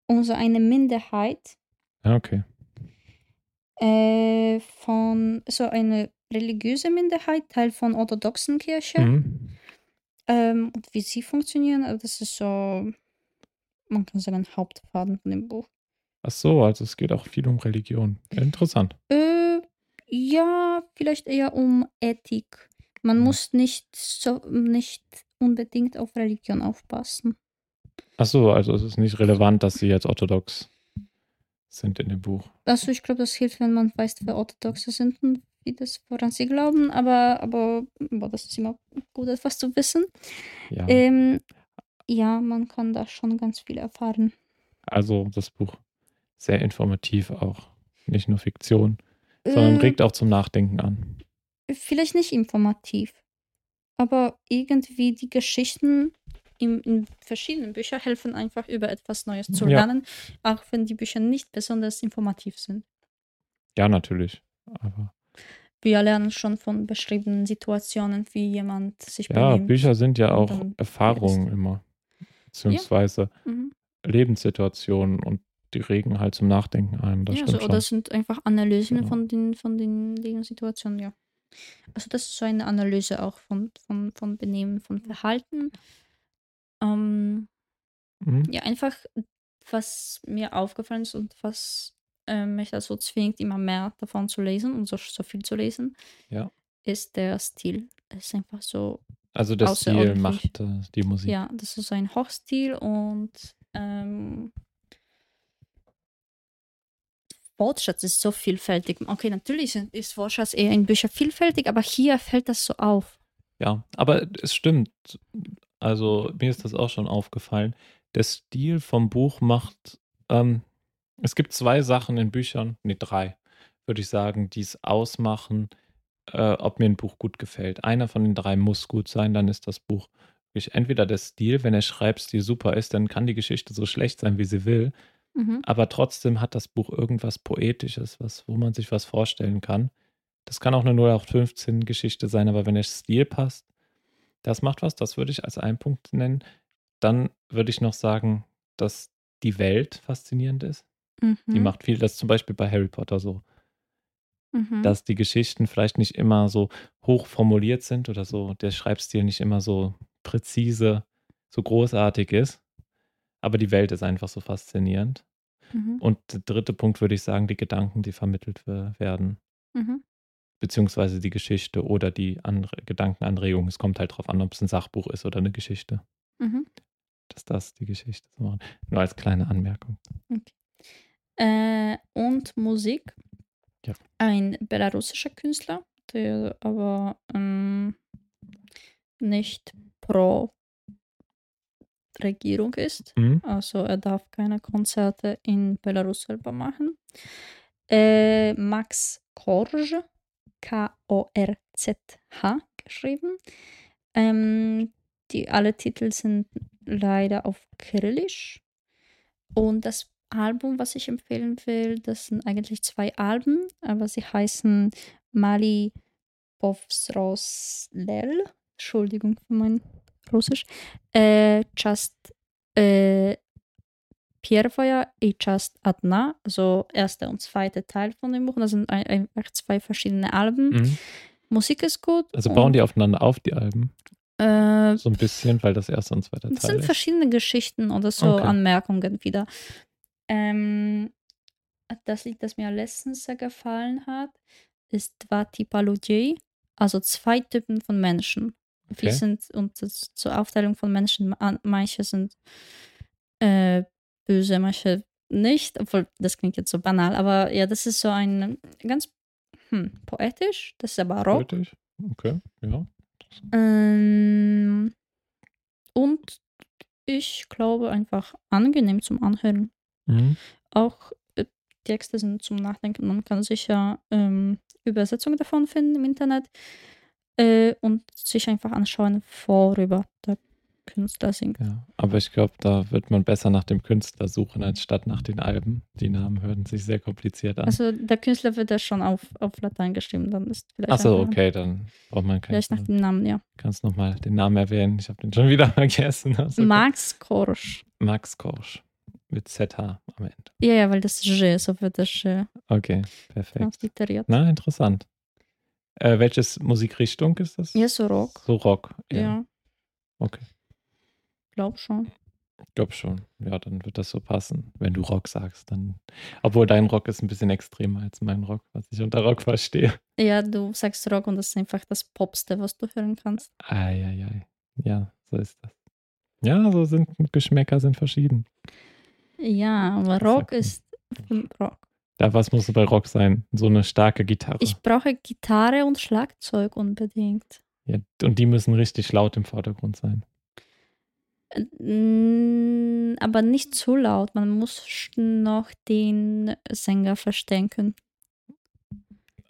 um so eine Minderheit Ja, okay. äh, von so eine religiöse Minderheit, Teil von orthodoxen Kirche. Mhm. Ähm, und wie sie funktionieren, das ist so, man kann sagen, Hauptfaden von dem Buch. Ach so, also es geht auch viel um Religion. Interessant. Äh, ja, vielleicht eher um Ethik. Man Mhm. muss nicht so nicht unbedingt auf Religion aufpassen. Ach so, also es ist nicht relevant, dass sie jetzt orthodox sind in dem Buch. Also ich glaube, das hilft, wenn man weiß, wer Orthodoxe sind und wie das, woran sie glauben, aber, aber, aber das ist immer gut, etwas zu wissen. Ja. Ähm, ja, man kann da schon ganz viel erfahren. Also das Buch sehr informativ auch. Nicht nur Fiktion, sondern Äh, regt auch zum Nachdenken an. vielleicht nicht informativ, aber irgendwie die Geschichten in, in verschiedenen Büchern helfen einfach über etwas Neues zu Ja. lernen, auch wenn die Bücher nicht besonders informativ sind. Ja, natürlich. Aber Wir lernen schon von beschriebenen Situationen, wie jemand sich ja, benimmt. Bücher sind ja auch Erfahrungen immer. Beziehungsweise Mhm. Lebenssituationen und die regen halt zum Nachdenken ein. Das ja, stimmt so, oder sind einfach Analysen Genau. von den, von den, den Situationen, ja. Also das ist so eine Analyse auch von, von, von Benehmen, von Verhalten. Ähm, Mhm. ja, einfach, was mir aufgefallen ist und was äh, mich dazu zwingt, immer mehr davon zu lesen und so, so viel zu lesen, Ja. ist der Stil. Es ist einfach so, Also der Stil macht äh, die Musik. ja, das ist so ein Hochstil und ähm, Wortschatz ist so vielfältig. Okay, natürlich ist Wortschatz eher in Büchern vielfältig, aber hier fällt das so auf. Ja, aber es stimmt. Also mir ist das auch schon aufgefallen. Der Stil vom Buch macht, ähm, es gibt zwei Sachen in Büchern, nee, drei, würde ich sagen, die es ausmachen, äh, ob mir ein Buch gut gefällt. Einer von den drei muss gut sein, dann ist das Buch wirklich entweder der Stil, wenn der Schreibstil super ist, dann kann die Geschichte so schlecht sein, wie sie will, Mhm. aber trotzdem hat das Buch irgendwas Poetisches, was, wo man sich was vorstellen kann. Das kann auch eine 0815-Geschichte sein, aber wenn der Stil passt, das macht was, das würde ich als einen Punkt nennen. Dann würde ich noch sagen, dass die Welt faszinierend ist. Mhm. Die macht viel, das ist zum Beispiel bei Harry Potter so, mhm. dass die Geschichten vielleicht nicht immer so hoch formuliert sind oder so, der Schreibstil nicht immer so präzise, so großartig ist. Aber die Welt ist einfach so faszinierend. Mhm. Und der dritte Punkt würde ich sagen, die Gedanken, die vermittelt we- werden, Mhm. beziehungsweise die Geschichte oder die andere Gedankenanregung. Es kommt halt drauf an, ob es ein Sachbuch ist oder eine Geschichte. Mhm. Dass das die Geschichte so macht. Nur als kleine Anmerkung. Äh, und Musik. Ja. Ein belarussischer Künstler, der aber ähm, nicht pro Regierung ist. Mhm. Also er darf keine Konzerte in Belarus selber machen. Äh, Max Korsch, K-O-R-Z-H geschrieben. Ähm, die, alle Titel sind leider auf Kyrillisch. Und das Album, was ich empfehlen will, das sind eigentlich zwei Alben, aber sie heißen Mali Povsroslel. Entschuldigung für mein Russisch. Äh, just äh, Pierwaya i Just Adna, also erster und zweiter Teil von dem Buch. Das sind ein- einfach zwei verschiedene Alben. Mhm. Musik ist gut. Also bauen die aufeinander auf, die Alben. Äh, So ein bisschen, weil das erste und zweite es Teil sind ist. verschiedene Geschichten oder so Okay. Anmerkungen wieder. Ähm, das Lied, das mir letztens sehr gefallen hat, ist Dva Tipa Ludzi, also zwei Typen von Menschen. Okay. Die sind, und das, zur Aufteilung von Menschen, an- manche sind äh, böse, manche nicht, obwohl das klingt jetzt so banal, aber ja, das ist so ein ganz hm, poetisch, das ist aber Rock. Richtig? Okay, ja. Ähm, und ich glaube einfach angenehm zum Anhören. Mhm. Auch äh, Texte sind zum Nachdenken. Man kann sicher ähm, Übersetzungen davon finden im Internet äh, und sich einfach anschauen, worüber der Künstler singt. Ja, aber ich glaube, da wird man besser nach dem Künstler suchen, als statt nach den Alben. Die Namen hören sich sehr kompliziert an. Also der Künstler wird ja schon auf, auf Latein geschrieben, dann ist vielleicht Achso, okay, dann braucht man keinen. Vielleicht nach dem Namen, ja. Kannst nochmal den Namen erwähnen. Ich habe den schon wieder vergessen. Also, Max Korsch. Max Korsch. Mit ZH am Ende. Ja, ja, weil das G, so wird das G Okay, perfekt. transliteriert. Na, interessant. Äh, welches Musikrichtung ist das? Ja, so Rock. So Rock. Ja, Ja. Okay. glaub schon. Ich glaube schon. Ja, dann wird das so passen. Wenn du Rock sagst, dann. Obwohl dein Rock ist ein bisschen extremer als mein Rock, was ich unter Rock verstehe. Ja, du sagst Rock und das ist einfach das Popste, was du hören kannst. Eieiei. Ja, so ist das. Ja, so sind Geschmäcker sind verschieden. Ja, aber Rock ist Rock. Da was muss bei Rock sein? So eine starke Gitarre. Ich brauche Gitarre und Schlagzeug unbedingt. ja, und die müssen richtig laut im Vordergrund sein. Aber nicht zu laut. Man muss noch den Sänger verstehen können.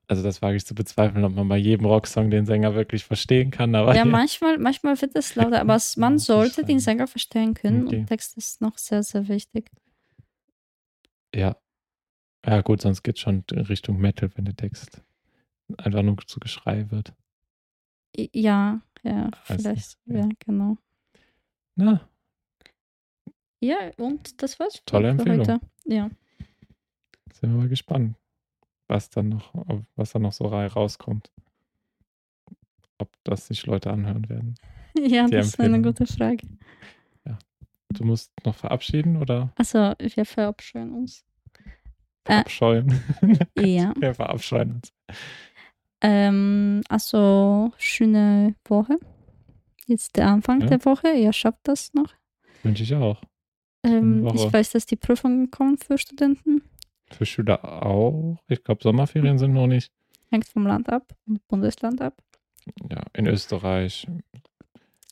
Also das wage ich zu bezweifeln, ob man bei jedem Rocksong den Sänger wirklich verstehen kann. Aber Ja, manchmal, manchmal wird es lauter, aber man sollte den. Sänger verstehen können Okay. und Text ist noch sehr, sehr wichtig. ja. Ja gut, sonst geht es schon in Richtung Metal, wenn der Text einfach nur zu Geschrei wird. Ja, ja, Also, vielleicht, ja. ja, genau. Na, Ja, und das war's für- Tolle Empfehlung. heute. Ja. sind wir mal gespannt, was dann noch, was dann noch so ra- rauskommt. Ob das sich Leute anhören werden. Ja, Die das ist eine Empfehlung. gute Frage. Du musst noch verabschieden oder Also, wir verabscheuen uns. Äh. verabscheuen? Ja. Wir verabscheuen uns. Ähm, also, schöne Woche. Jetzt der Anfang Ja. der Woche. Ihr schafft das noch. Wünsche ich auch. Ähm, ich weiß, dass die Prüfungen kommen für Studenten. Für Schüler auch. Ich glaube, Sommerferien sind noch nicht. Hängt vom Land ab, vom Bundesland ab. Ja, in Österreich.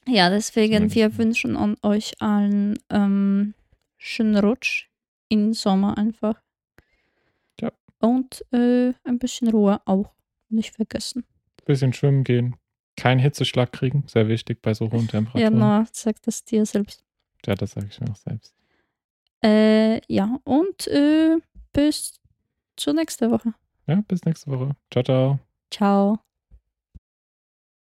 Ja, deswegen, wir wünschen an euch allen ähm, schönen Rutsch im Sommer einfach. Ja. Und äh, ein bisschen Ruhe auch nicht vergessen. Bisschen schwimmen gehen. Keinen Hitzeschlag kriegen. Sehr wichtig bei so hohen Ja, Temperaturen. Noah sagt das dir selbst. Ja, das sage ich mir auch selbst. Äh, ja, und äh, bis zur nächsten Woche. Ja, bis nächste Woche. Ciao, ciao. Ciao.